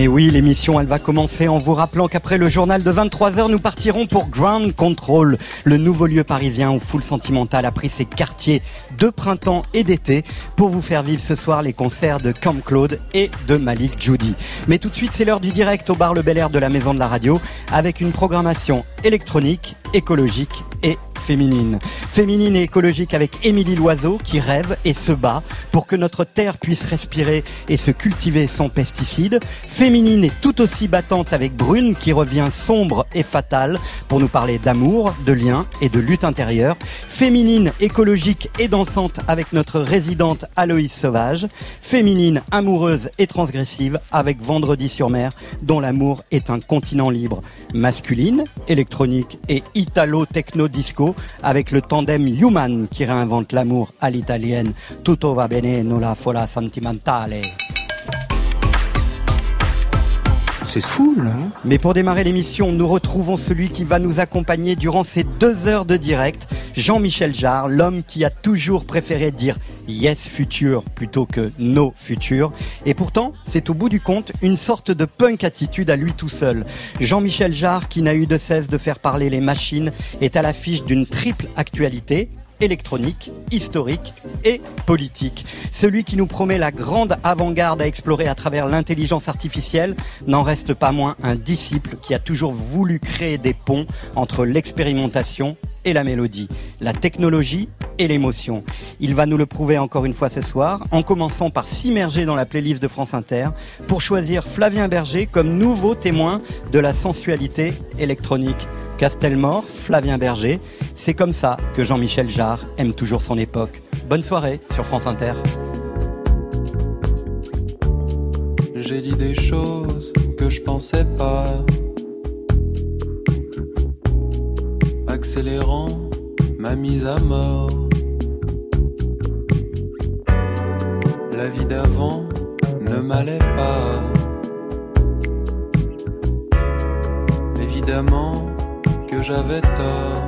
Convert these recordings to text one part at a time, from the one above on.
Mais oui, l'émission, elle va commencer en vous rappelant qu'après le journal de 23h, nous partirons pour Ground Control, le nouveau lieu parisien où Full Sentimental a pris ses quartiers de printemps et d'été pour vous faire vivre ce soir les concerts de Camp Claude et de Malik Judy. Mais tout de suite, c'est l'heure du direct au bar Le Bel Air de la Maison de la Radio avec une programmation électronique, écologique et féminine. Féminine et écologique avec Émilie Loiseau qui rêve et se bat pour que notre terre puisse respirer et se cultiver sans pesticides. Féminine et tout aussi battante avec Brune qui revient sombre et fatale pour nous parler d'amour, de lien et de lutte intérieure. Féminine, écologique et dansante avec notre résidente Aloïse Sauvage. Féminine, amoureuse et transgressive avec Vendredi sur mer dont l'amour est un continent libre. Masculine, électronique et italo-techno-disco avec le tandem Human qui réinvente l'amour à l'italienne. Tutto va bene, non la fola sentimentale. C'est fou, là. hein. Mais pour démarrer l'émission, nous retrouvons celui qui va nous accompagner durant ces deux heures de direct, Jean-Michel Jarre, l'homme qui a toujours préféré dire yes futur plutôt que no futur. Et pourtant, c'est au bout du compte une sorte de punk attitude à lui tout seul. Jean-Michel Jarre, qui n'a eu de cesse de faire parler les machines, est à l'affiche d'une triple actualité électronique, historique et politique. Celui qui nous promet la grande avant-garde à explorer à travers l'intelligence artificielle n'en reste pas moins un disciple qui a toujours voulu créer des ponts entre l'expérimentation et la mélodie, la technologie et l'émotion. Il va nous le prouver encore une fois ce soir, en commençant par s'immerger dans la playlist de France Inter pour choisir Flavien Berger comme nouveau témoin de la sensualité électronique. Castelmore, Flavien Berger, c'est comme ça que Jean-Michel Jarre aime toujours son époque. Bonne soirée sur France Inter. J'ai dit des choses que je pensais pas. Accélérant ma mise à mort. La vie d'avant ne m'allait pas. Évidemment que j'avais tort.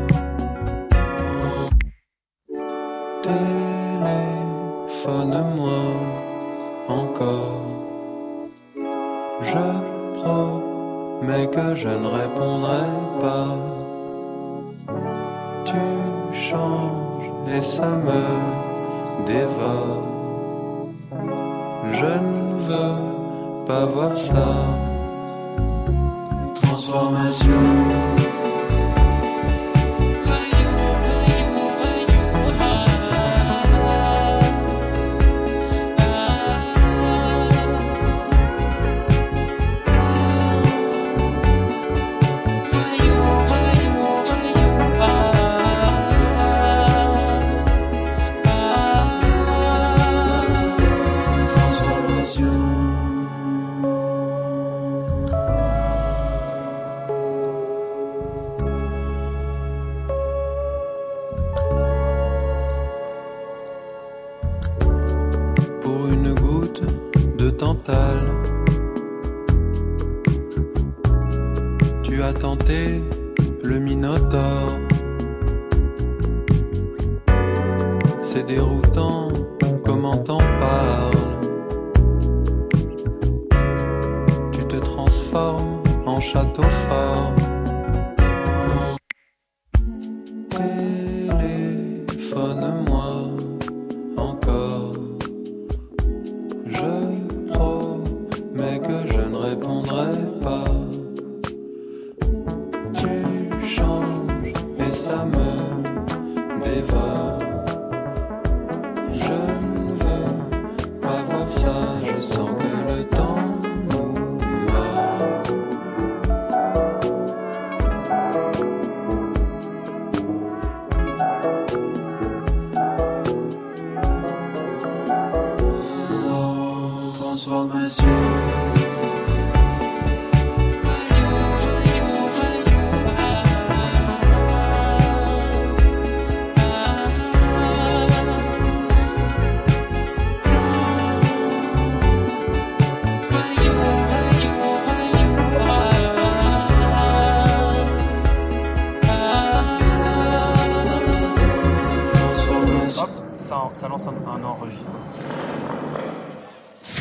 Téléphone-moi encore. Je promets que je ne répondrai pas. Tu changes et ça me dévore. Je ne veux pas voir ça. Transformation.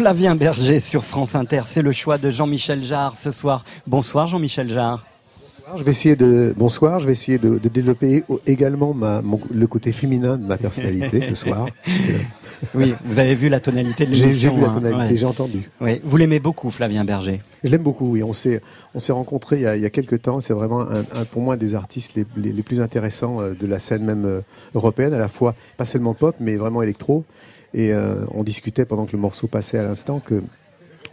Flavien Berger sur France Inter, c'est le choix de Jean-Michel Jarre ce soir. Bonsoir Jean-Michel Jarre. Je vais essayer de bonsoir. Je vais essayer de, développer également ma, le côté féminin de ma personnalité ce soir. oui, vous avez vu la tonalité de l'émission. J'ai vu la hein. tonalité, j'ai entendu. Oui, vous l'aimez beaucoup, Flavien Berger. Je l'aime beaucoup. Oui, on s'est on s'est rencontrés il y, a, il y a quelques temps. C'est vraiment un, pour moi des artistes les, les, plus intéressants euh, de la scène même euh, européenne, à la fois pas seulement pop, mais vraiment électro. Et euh, on discutait pendant que le morceau passait à l'instant que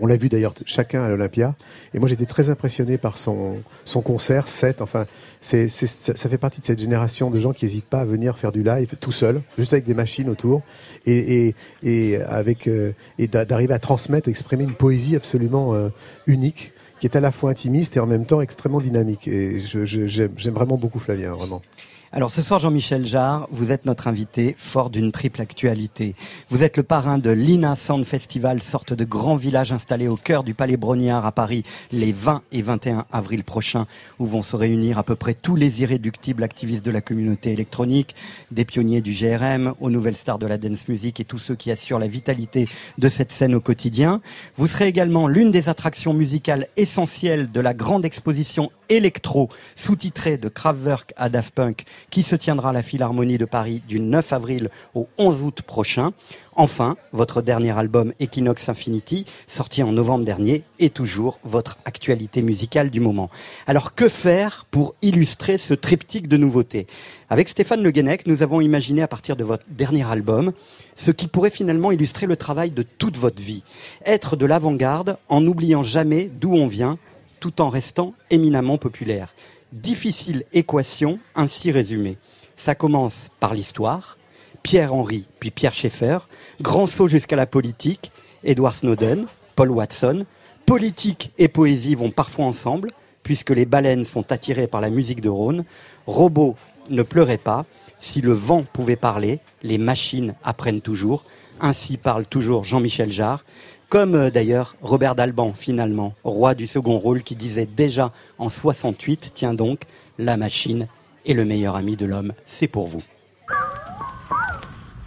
on l'a vu d'ailleurs chacun à l'Olympia. Et moi, j'étais très impressionné par son, son concert, set. Enfin, c'est, ça fait partie de cette génération de gens qui n'hésitent pas à venir faire du live tout seul, juste avec des machines autour, et, et, et avec euh, et d'arriver à transmettre, exprimer une poésie absolument euh, unique qui est à la fois intimiste et en même temps extrêmement dynamique. Et je, j'aime vraiment beaucoup Flavien, vraiment. Alors ce soir, Jean-Michel Jarre, vous êtes notre invité, fort d'une triple actualité. Vous êtes le parrain de l'INA Sound Festival, sorte de grand village installé au cœur du Palais Brognard à Paris les 20 et 21 avril prochains, où vont se réunir à peu près tous les irréductibles activistes de la communauté électronique, des pionniers du GRM, aux nouvelles stars de la dance music et tous ceux qui assurent la vitalité de cette scène au quotidien. Vous serez également l'une des attractions musicales essentielles de la grande exposition électro sous-titrée de Kraftwerk à Daft Punk qui se tiendra à la Philharmonie de Paris du 9 avril au 11 août prochain. Enfin, votre dernier album Equinox Infinity, sorti en novembre dernier, est toujours votre actualité musicale du moment. Alors que faire pour illustrer ce triptyque de nouveautés? Avec Stéphane Le Guenec, nous avons imaginé à partir de votre dernier album ce qui pourrait finalement illustrer le travail de toute votre vie. Être de l'avant-garde en n'oubliant jamais d'où on vient tout en restant éminemment populaire. Difficile équation ainsi résumée. Ça commence par l'histoire, Pierre-Henri, puis Pierre Schaeffer, grand saut jusqu'à la politique, Edward Snowden, Paul Watson. Politique et poésie vont parfois ensemble, puisque les baleines sont attirées par la musique de Rhône. Robot, ne pleurez pas. Si le vent pouvait parler, les machines apprennent toujours. Ainsi parle toujours Jean-Michel Jarre comme euh, d'ailleurs Robert Dalban finalement, roi du second rôle qui disait déjà en 68, tiens donc, la machine est le meilleur ami de l'homme, c'est pour vous.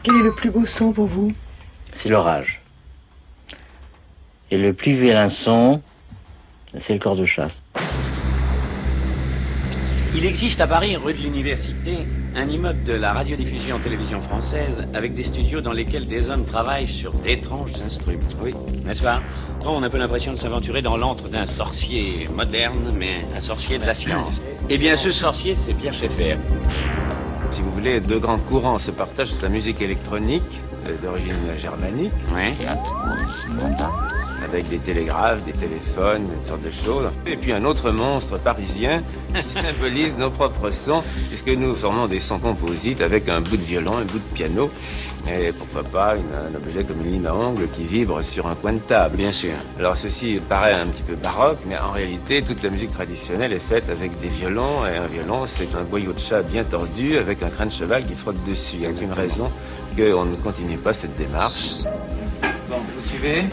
Quel est le plus beau son pour vous? C'est l'orage. Et le plus vilain son, c'est le corps de chasse. Il existe à Paris, rue de l'Université, un immeuble de la radiodiffusion télévision française avec des studios dans lesquels des hommes travaillent sur d'étranges instruments. Oui, n'est-ce pas? On a un peu l'impression de s'aventurer dans l'antre d'un sorcier moderne, mais un sorcier de la science. Eh bien, ce sorcier, c'est Pierre Schaeffer. Si vous voulez, deux grands courants se partagent, c'est la musique électronique, euh, d'origine germanique. Oui avec des télégraphes, des téléphones, toutes sortes de choses. Et puis un autre monstre parisien qui symbolise nos propres sons, puisque nous formons des sons composites avec un bout de violon, un bout de piano, et pourquoi pas un objet comme une lime à ongles qui vibre sur un coin de table. Bien sûr. Alors ceci paraît un petit peu baroque, mais en réalité toute la musique traditionnelle est faite avec des violons, et un violon c'est un boyau de chat bien tordu avec un crâne de cheval qui frotte dessus. Il n'y a aucune raison qu'on ne continue pas cette démarche. Bon, vous suivez?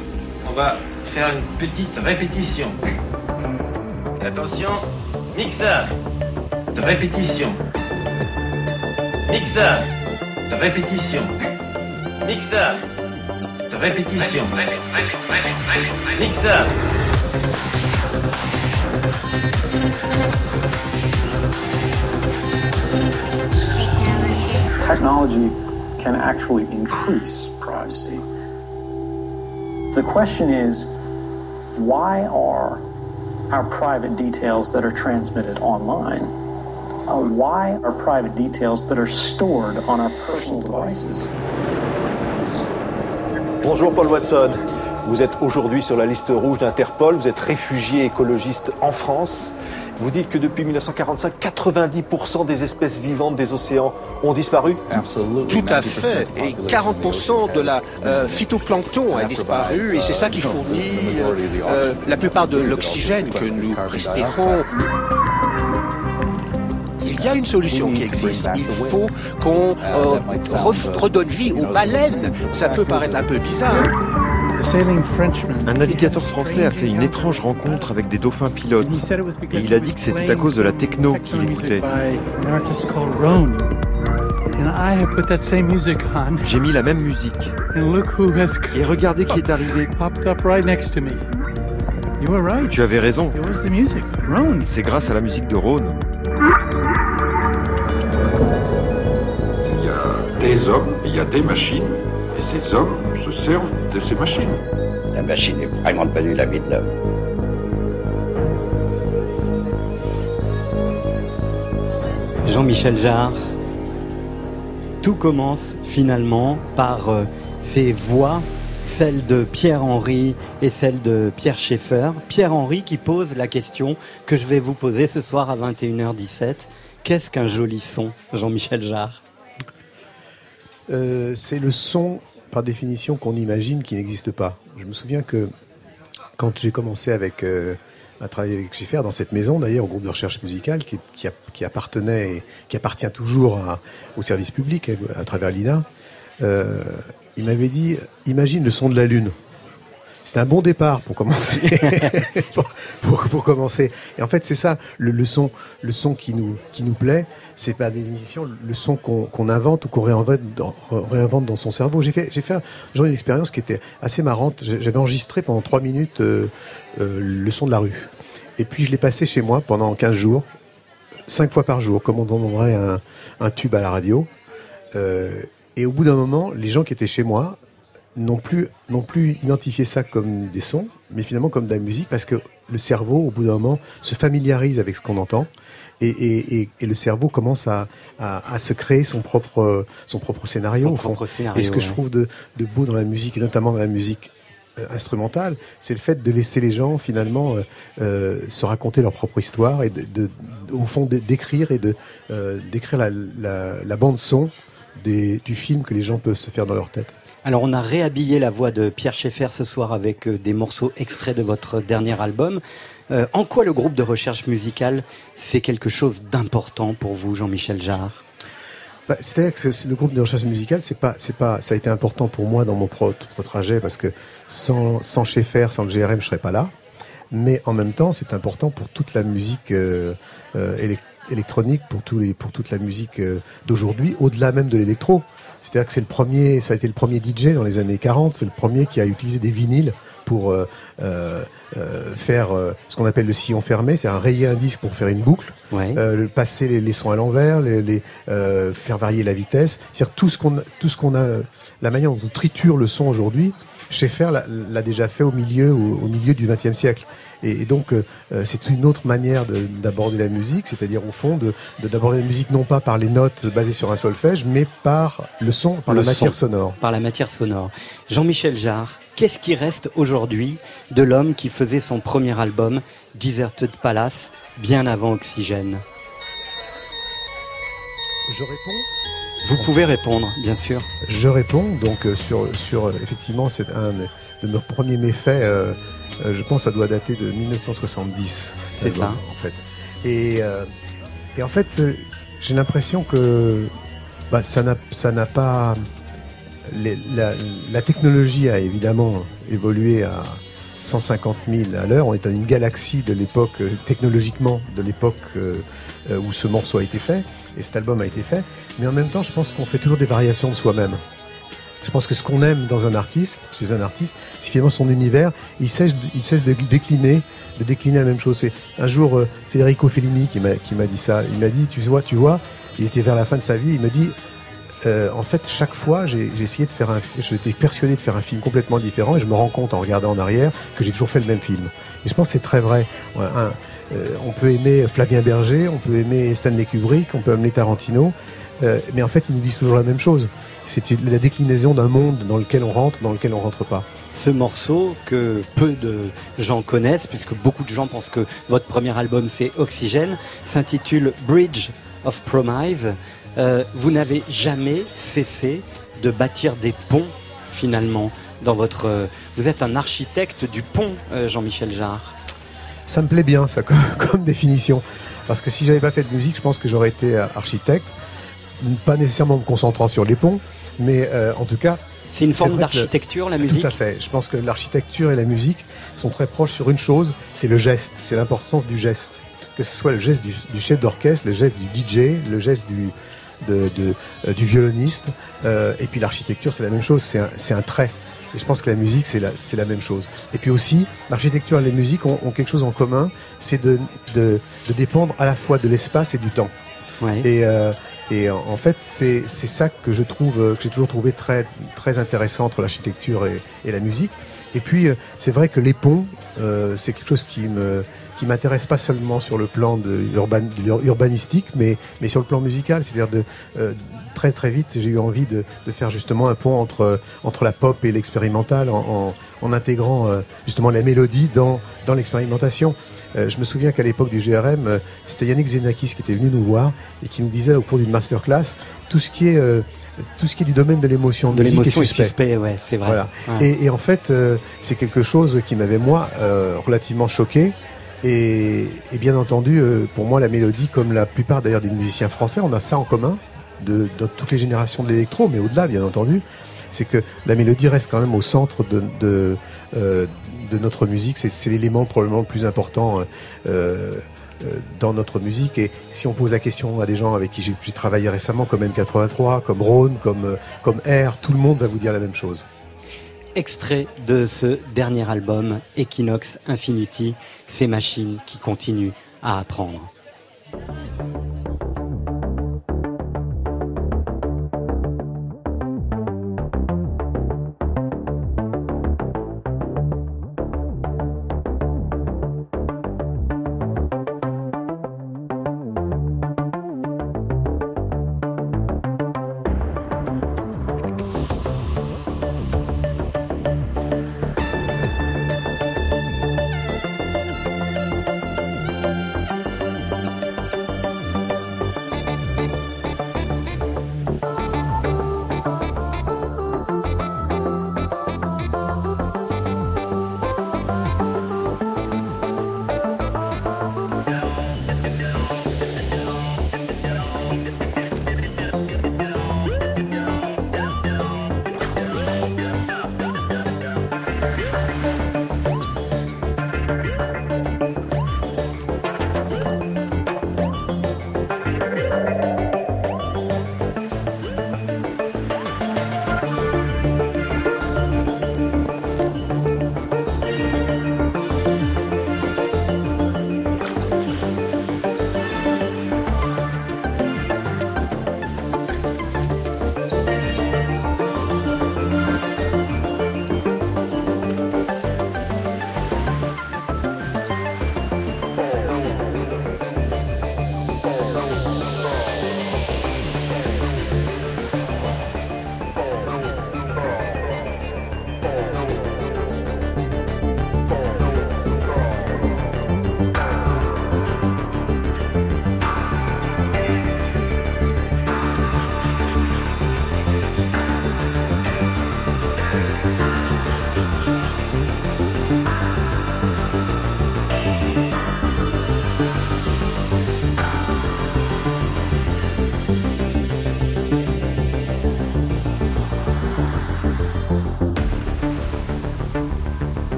On va faire une petite répétition. Attention, mixage de répétition. Mixage de répétition. Mixage de répétition. Mixage. Technology can actually increase privacy. The question is why are our private details that are transmitted online? Uh, why are private details that are stored on our personal devices? Bonjour Paul Watson. Vous êtes aujourd'hui sur la liste rouge d'Interpol. Vous êtes réfugié écologiste en France. Vous dites que depuis 1945, 90% des espèces vivantes des océans ont disparu Tout à fait. Et 40% de la euh, phytoplancton a disparu et c'est ça qui fournit euh, la plupart de l'oxygène que nous respirons. Il y a une solution qui existe. Il faut qu'on euh, redonne vie aux baleines. Ça peut paraître un peu bizarre. Un navigateur français a fait une étrange rencontre avec des dauphins pilotes et il a dit que c'était à cause de la techno qu'il écoutait. J'ai mis la même musique. Et regardez qui est arrivé. Tu avais raison. C'est grâce à la musique de Rhône. Il y a des hommes et il y a des machines. Et ces hommes se servent de ces machines. La machine est vraiment devenue la vie de l'homme. Jean-Michel Jarre, tout commence finalement par euh, ces voix, celle de Pierre-Henri et celle de Pierre Schaeffer. Pierre-Henri qui pose la question que je vais vous poser ce soir à 21h17. Qu'est-ce qu'un joli son, Jean-Michel Jarre? Euh, c'est le son, par définition, qu'on imagine qui n'existe pas. Je me souviens que quand j'ai commencé avec, euh, à travailler avec Schiffer, dans cette maison d'ailleurs, au groupe de recherche musicale, qui, qui, a- qui appartenait, qui appartient toujours à- au service public à, à travers l'INA, euh, il m'avait dit, imagine le son de la Lune. C'était un bon départ pour commencer. pour, pour- pour commencer. Et en fait, c'est ça, le, le son, le son qui nous, qui nous plaît, c'est par définition le son qu'on invente ou qu'on réinvente dans, son cerveau. J'ai fait, j'ai fait genre une expérience qui était assez marrante. J'avais enregistré pendant trois minutes euh, euh, le son de la rue. Et puis je l'ai passé chez moi pendant 15 jours, cinq fois par jour, comme on demanderait un, tube à la radio. Euh, et au bout d'un moment, les gens qui étaient chez moi non plus, non plus identifié ça comme des sons, mais finalement comme de la musique, parce que le cerveau, au bout d'un moment, se familiarise avec ce qu'on entend. Et, et, et, et le cerveau commence à, à, à se créer son propre, son propre scénario. Son propre scénario, et ce que je trouve de, de beau dans la musique, et notamment dans la musique euh, instrumentale, c'est le fait de laisser les gens finalement euh, euh, se raconter leur propre histoire et de, de- au fond d'écrire et de euh, d'écrire la, la, la bande son des, du film que les gens peuvent se faire dans leur tête. Alors on a réhabillé la voix de Pierre Schaeffer ce soir avec des morceaux extraits de votre dernier album. Euh, en quoi le groupe de recherche musicale, c'est quelque chose d'important pour vous, Jean-Michel Jarre? Bah, C'est-à-dire que le groupe de recherche musicale, ça a été important pour moi dans mon propre trajet parce que sans, sans Schaeffer, sans le GRM, je serais pas là. Mais en même temps, c'est important pour toute la musique euh, euh, élec- électronique, pour toute la musique d'aujourd'hui, au-delà même de l'électro. C'est-à-dire que c'est le premier, ça a été le premier DJ dans les années 40, c'est le premier qui a utilisé des vinyles pour euh, euh, euh, faire euh, ce qu'on appelle le sillon fermé, c'est un rayer un disque pour faire une boucle, euh, le- passer les, les sons à l'envers, les, les, euh, faire varier la vitesse, c'est-à-dire tout ce qu'on tout ce qu'on a, la manière dont on triture le son aujourd'hui. Schaeffer l'a déjà fait au milieu au, au milieu du XXe siècle. Et, et donc euh, euh, c'est une autre manière de- d'aborder la musique, c'est-à-dire au fond de de- d'aborder la musique non pas par les notes basées sur un solfège, mais par le son, par Le la matière son, sonore. Par la matière sonore. Jean-Michel Jarre, qu'est-ce qui reste aujourd'hui de l'homme qui faisait son premier album, Deserted Palace, bien avant Oxygène? Je réponds Vous pouvez répondre, bien sûr. Je réponds donc euh, sur, sur euh, effectivement c'est un de nos premiers méfaits. euh, je pense que ça doit dater de 1970. cet C'est ça. En fait. Et, euh, et en fait, j'ai l'impression que bah, ça n'a ça n'a pas les- la, la technologie a évidemment évolué à 150 000 à l'heure. On est dans une galaxie de l'époque, technologiquement, de l'époque où ce morceau a été fait et cet album a été fait. Mais en même temps, je pense qu'on fait toujours des variations de soi-même. Je pense que ce qu'on aime dans un artiste, chez un artiste, c'est finalement son univers. Il cesse, il cesse de décliner, de décliner la même chose. C'est un jour euh, Federico Fellini qui m'a dit ça. Il m'a dit, tu vois, tu vois, il était vers la fin de sa vie. Il me dit, euh, en fait, chaque fois, j'ai essayé de faire un, j'étais persuadé de faire un film complètement différent, et je me rends compte en regardant en arrière que j'ai toujours fait le même film. Et je pense que c'est très vrai. Euh, on peut aimer Flavien Berger, on peut aimer Stanley Kubrick, on peut aimer Tarantino, euh, mais en fait, ils nous disent toujours la même chose. C'est la déclinaison d'un monde dans lequel on rentre, dans lequel on rentre pas. Ce morceau que peu de gens connaissent, puisque beaucoup de gens pensent que votre premier album c'est Oxygène, s'intitule Bridge of Promise. Euh, vous n'avez jamais cessé de bâtir des ponts finalement dans votre. vous êtes un architecte du pont, Jean-Michel Jarre. Ça me plaît bien, ça, comme, comme définition. Parce que si j'avais pas fait de musique, je pense que j'aurais été euh, architecte. Pas nécessairement me concentrant sur les ponts, mais euh, en tout cas. C'est une forme que- d'architecture, la musique Tout à fait. Je pense que l'architecture et la musique sont très proches sur une chose, c'est le geste, c'est l'importance du geste. Que ce soit le geste du, du chef d'orchestre, le geste du DJ, le geste du, de, de- du violoniste. Euh, et puis l'architecture, c'est la même chose, c'est un, c'est un trait. Et je pense que la musique, c'est la, c'est la même chose. Et puis aussi, l'architecture et les musiques ont, ont quelque chose en commun, c'est de, de, de dépendre à la fois de l'espace et du temps. Et, euh, et en, fait, c'est c'est ça que je trouve, que j'ai toujours trouvé très, très intéressant entre l'architecture et, et la musique. Et puis, euh, c'est vrai que les ponts, euh, c'est quelque chose qui me qui m'intéresse pas seulement sur le plan de, urban, mais, mais sur le plan musical. C'est-à-dire de euh, très très vite, j'ai eu envie de, de faire justement un pont entre entre la pop et l'expérimental, en, en, en intégrant euh, justement la mélodie dans dans l'expérimentation. Euh, je me souviens qu'à l'époque du GRM, euh, c'était Yannick Zenakis qui était venu nous voir et qui nous disait au cours d'une masterclass tout ce qui est euh, tout ce qui est du domaine de l'émotion, De l'émotion suspect. suspect, ouais, c'est vrai. Voilà. Ouais. Et, et en fait, c'est quelque chose qui m'avait moi relativement choqué. Et, et bien entendu, pour moi, la mélodie, comme la plupart d'ailleurs des musiciens français, on a ça en commun de, toutes les générations de l'électro, mais au-delà, bien entendu, c'est que la mélodie reste quand même au centre de, euh, notre musique. C'est, l'élément probablement le plus important. euh, euh, dans notre musique et si on pose la question à des gens avec qui j'ai, travaillé récemment comme M83, comme Rhône, comme, comme R, tout le monde va vous dire la même chose. Extrait de ce dernier album, Equinox Infinity, ces machines qui continuent à apprendre.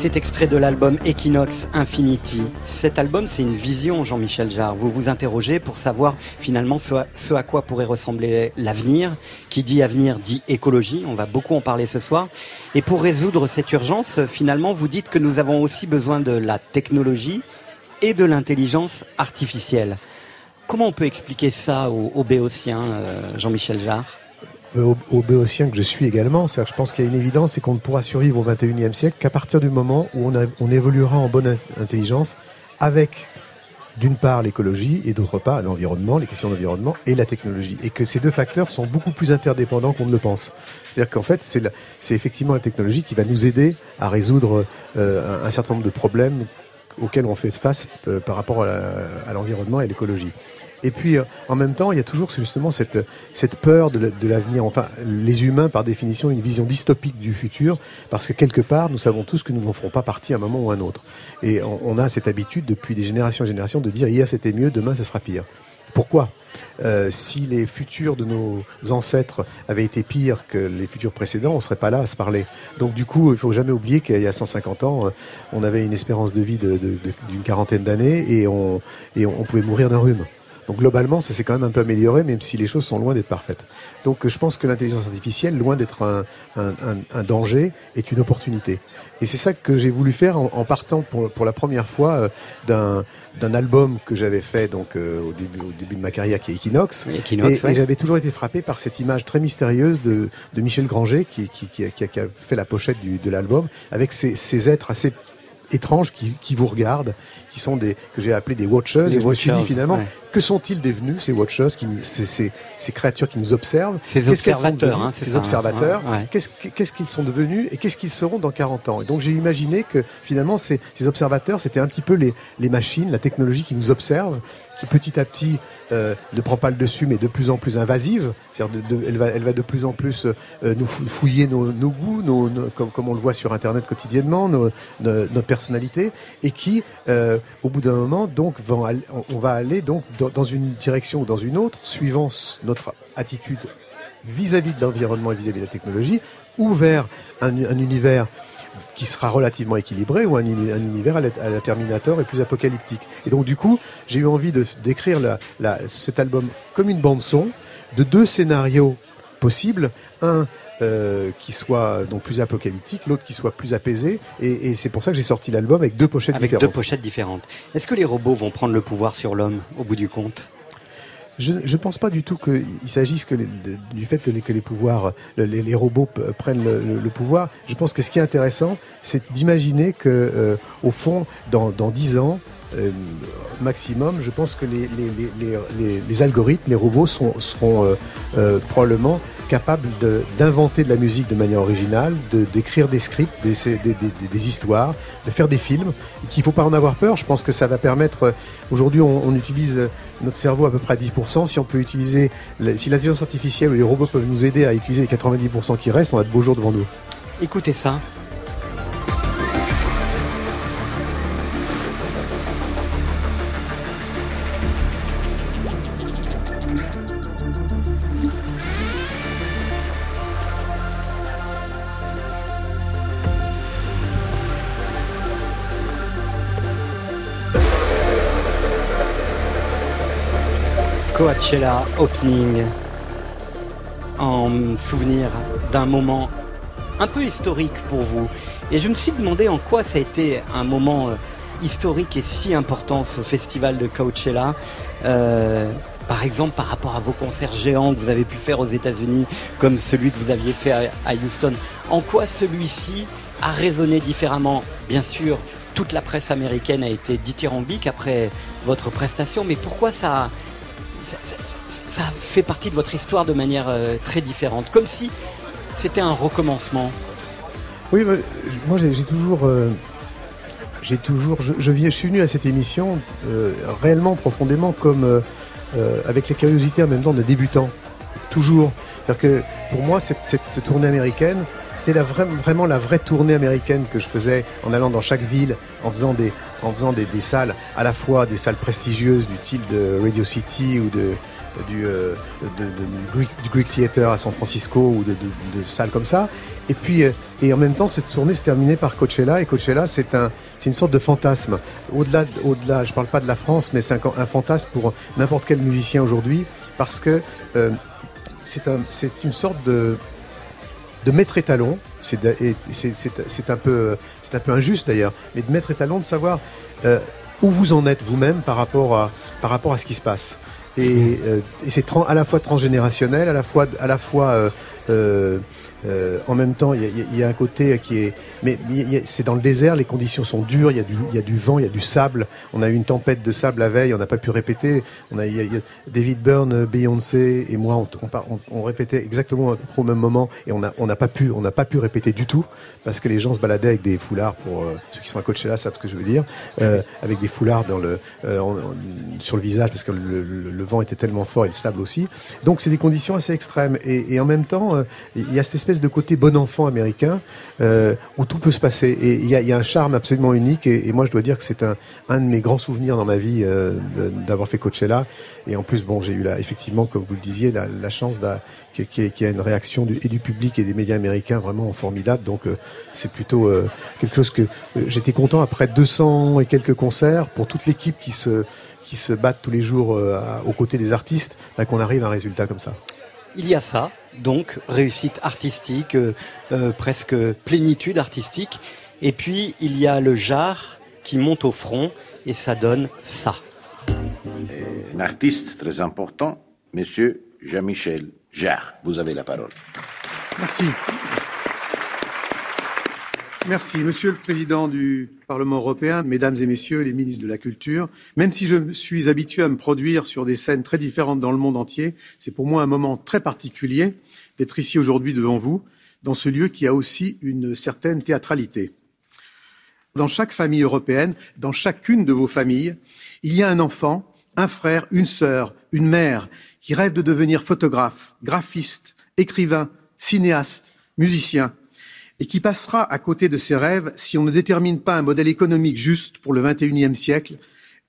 C'est extrait de l'album Equinox Infinity. Cet album, c'est une vision, Jean-Michel Jarre. Vous vous interrogez pour savoir finalement ce à, quoi pourrait ressembler l'avenir. Qui dit avenir dit écologie. On va beaucoup en parler ce soir. Et pour résoudre cette urgence, finalement, vous dites que nous avons aussi besoin de la technologie et de l'intelligence artificielle. Comment on peut expliquer ça aux, Béotiens, euh, Jean-Michel Jarre? Au, au béotien que je suis également. Que je pense qu'il y a une évidence, c'est qu'on ne pourra survivre au 21e siècle qu'à partir du moment où on, évoluera en bonne in- intelligence avec, d'une part, l'écologie et d'autre part, l'environnement, les questions d'environnement et la technologie. Et que ces deux facteurs sont beaucoup plus interdépendants qu'on ne le pense. C'est-à-dire qu'en fait, c'est effectivement la technologie qui va nous aider à résoudre euh, un, certain nombre de problèmes auxquels on fait face euh, par rapport à l'environnement et l'écologie. Et puis, euh, en même temps, il y a toujours justement cette, cette peur de la- de l'avenir. Enfin, les humains, par définition, ont une vision dystopique du futur, parce que quelque part, nous savons tous que nous n'en ferons pas partie à un moment ou à un autre. Et on, a cette habitude, depuis des générations et générations, de dire hier c'était mieux, demain ça sera pire. Pourquoi? Euh, Si les futurs de nos ancêtres avaient été pires que les futurs précédents, on serait pas là à se parler. Donc du coup, il faut jamais oublier qu'il y a 150 ans, euh, on avait une espérance de vie d'une quarantaine d'années et on, et on pouvait mourir d'un rhume. Donc globalement, ça s'est quand même un peu amélioré, même si les choses sont loin d'être parfaites. Donc je pense que l'intelligence artificielle, loin d'être un, un, un, danger, est une opportunité. Et c'est ça que j'ai voulu faire en, partant pour, pour, la première fois d'un d'un album que j'avais fait donc au début au début de ma carrière qui est Equinox, Equinox et, j'avais toujours été frappé par cette image très mystérieuse de, de Michel Granger qui, qui, qui, a, qui, a, fait la pochette du, de l'album avec ces, ces êtres assez étranges qui, qui vous regardent, qui sont des que j'ai appelé des watchers. et je me suis dit finalement, que sont-ils devenus ces watchers, qui, ces, ces, ces, créatures qui nous observent? Ces observateurs, hein, ces observateurs. Qu'est-ce qu'ils sont devenus et qu'est-ce qu'ils seront dans 40 ans? Et donc j'ai imaginé que finalement ces, ces observateurs, c'était un petit peu les, les machines, la technologie qui nous observe, qui petit à petit euh, ne prend pas le dessus, mais de plus en plus invasive. C'est-à-dire, elle, va, elle va de plus en plus euh, nous fouiller nos, goûts, nos, comme, comme on le voit sur Internet quotidiennement, nos, notre personnalité, et qui, euh, au bout d'un moment, donc, on va aller donc dans, une direction ou dans une autre, suivant notre attitude vis-à-vis de l'environnement et vis-à-vis de la technologie, ou vers un univers qui sera relativement équilibré ou un, un univers à la, à la, Terminator et plus apocalyptique. Et donc du coup, j'ai eu envie de d'écrire la, la, cet album comme une bande son de deux scénarios possibles, un euh, qui soit donc plus apocalyptique, l'autre qui soit plus apaisé, et, et c'est pour ça que j'ai sorti l'album avec deux pochettes avec différentes. Avec deux pochettes différentes. Est-ce que les robots vont prendre le pouvoir sur l'homme au bout du compte? Je ne pense pas du tout qu'il s'agisse que du fait que les, pouvoirs, les, robots prennent le, pouvoir. Je pense que ce qui est intéressant, c'est d'imaginer que, euh, au fond, dans, dans 10 ans, euh, maximum, je pense que les, algorithmes, les robots seront, euh, probablement capables d'inventer de, la musique de manière originale, d'écrire des scripts, des, histoires, de faire des films, qu'il ne faut pas en avoir peur. Je pense que ça va permettre, aujourd'hui on, utilise notre cerveau à peu près à 10%, si on peut utiliser, si l'intelligence artificielle ou les robots peuvent nous aider à utiliser les 90% qui restent, on a de beaux jours devant nous. Écoutez ça. Coachella Opening en souvenir d'un moment un peu historique pour vous. Et je me suis demandé en quoi ça a été un moment historique et si important ce festival de Coachella. Euh, par exemple, par rapport à vos concerts géants que vous avez pu faire aux États-Unis, comme celui que vous aviez fait à Houston, en quoi celui-ci a résonné différemment? Bien sûr, toute la presse américaine a été dithyrambique après votre prestation, mais pourquoi ça ça, fait partie de votre histoire de manière euh, très différente, comme si c'était un recommencement. Oui, moi j'ai toujours, euh, toujours, je, suis venu à cette émission euh, réellement profondément comme avec la curiosité en même temps de débutant, toujours. Que pour moi cette, tournée américaine, c'était vraiment la vraie tournée américaine que je faisais en allant dans chaque ville, en faisant des, en faisant des, salles, à la fois des salles prestigieuses du style de Radio City ou euh, du, Greek, Theater à San Francisco ou de, salles comme ça. Et puis, euh, et en même temps, cette tournée s'est terminée par Coachella. Et Coachella, c'est un, une sorte de fantasme. Au-delà, au-delà, je parle pas de la France, mais c'est un, fantasme pour n'importe quel musicien aujourd'hui, parce que euh, c'est un, une sorte de de mettre étalon, c'est un peu c'est un peu injuste d'ailleurs, mais de mettre étalon, de savoir euh, où vous en êtes vous-même par rapport à par rapport à ce qui se passe. Et, euh, et c'est à la fois transgénérationnel, à la fois à la fois euh, euh, euh, en même temps, il y, a un côté qui est, mais c'est dans le désert, les conditions sont dures, il y, a du, vent, il y a du sable. On a eu une tempête de sable la veille, on n'a pas pu répéter. On a, David Byrne, Beyoncé et moi, on, répétait exactement au même moment et on n'a pas pu, pas pu répéter du tout parce que les gens se baladaient avec des foulards pour euh, ceux qui sont à Coachella savent ce que je veux dire, euh, avec des foulards sur le visage parce que le, vent était tellement fort et le sable aussi. Donc c'est des conditions assez extrêmes et en même temps, il y a cette espèce de côté bon enfant américain euh, où tout peut se passer. Et il y a, y un charme absolument unique. Et, moi, je dois dire que c'est un, de mes grands souvenirs dans ma vie euh, d'avoir fait Coachella. Et en plus, bon, j'ai eu là, effectivement, comme vous le disiez, la, chance qu'il y, qu ait une réaction du, et du public et des médias américains vraiment formidable. Donc, euh, c'est plutôt quelque chose que j'étais content après 200 et quelques concerts pour toute l'équipe qui se battent tous les jours aux côtés des artistes, bah, qu'on arrive à un résultat comme ça. Il y a ça, donc réussite artistique, euh, euh, presque plénitude artistique. Et puis il y a le jar qui monte au front et ça donne ça. Et un artiste très important, Monsieur Jean-Michel Jarre. Vous avez la parole. Merci. Merci, Monsieur le Président du Parlement européen, Mesdames et Messieurs les ministres de la Culture. Même si je suis habitué à me produire sur des scènes très différentes dans le monde entier, c'est pour moi un moment très particulier d'être ici aujourd'hui devant vous, dans ce lieu qui a aussi une certaine théâtralité. Dans chaque famille européenne, dans chacune de vos familles, il y a un enfant, un frère, une sœur, une mère qui rêve de devenir photographe, graphiste, écrivain, cinéaste, musicien, et qui passera à côté de ses rêves si on ne détermine pas un modèle économique juste pour le XXIe siècle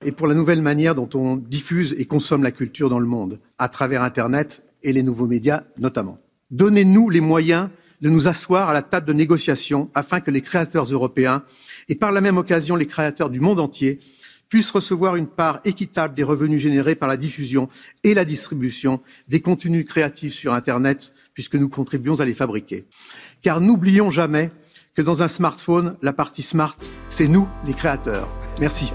et pour la nouvelle manière dont on diffuse et consomme la culture dans le monde, à travers Internet et les nouveaux médias notamment. Donnez-nous les moyens de nous asseoir à la table de négociation afin que les créateurs européens et par la même occasion les créateurs du monde entier puissent recevoir une part équitable des revenus générés par la diffusion et la distribution des contenus créatifs sur Internet, puisque nous contribuons à les fabriquer. Car n'oublions jamais que dans un smartphone, la partie smart, c'est nous, les créateurs. Merci.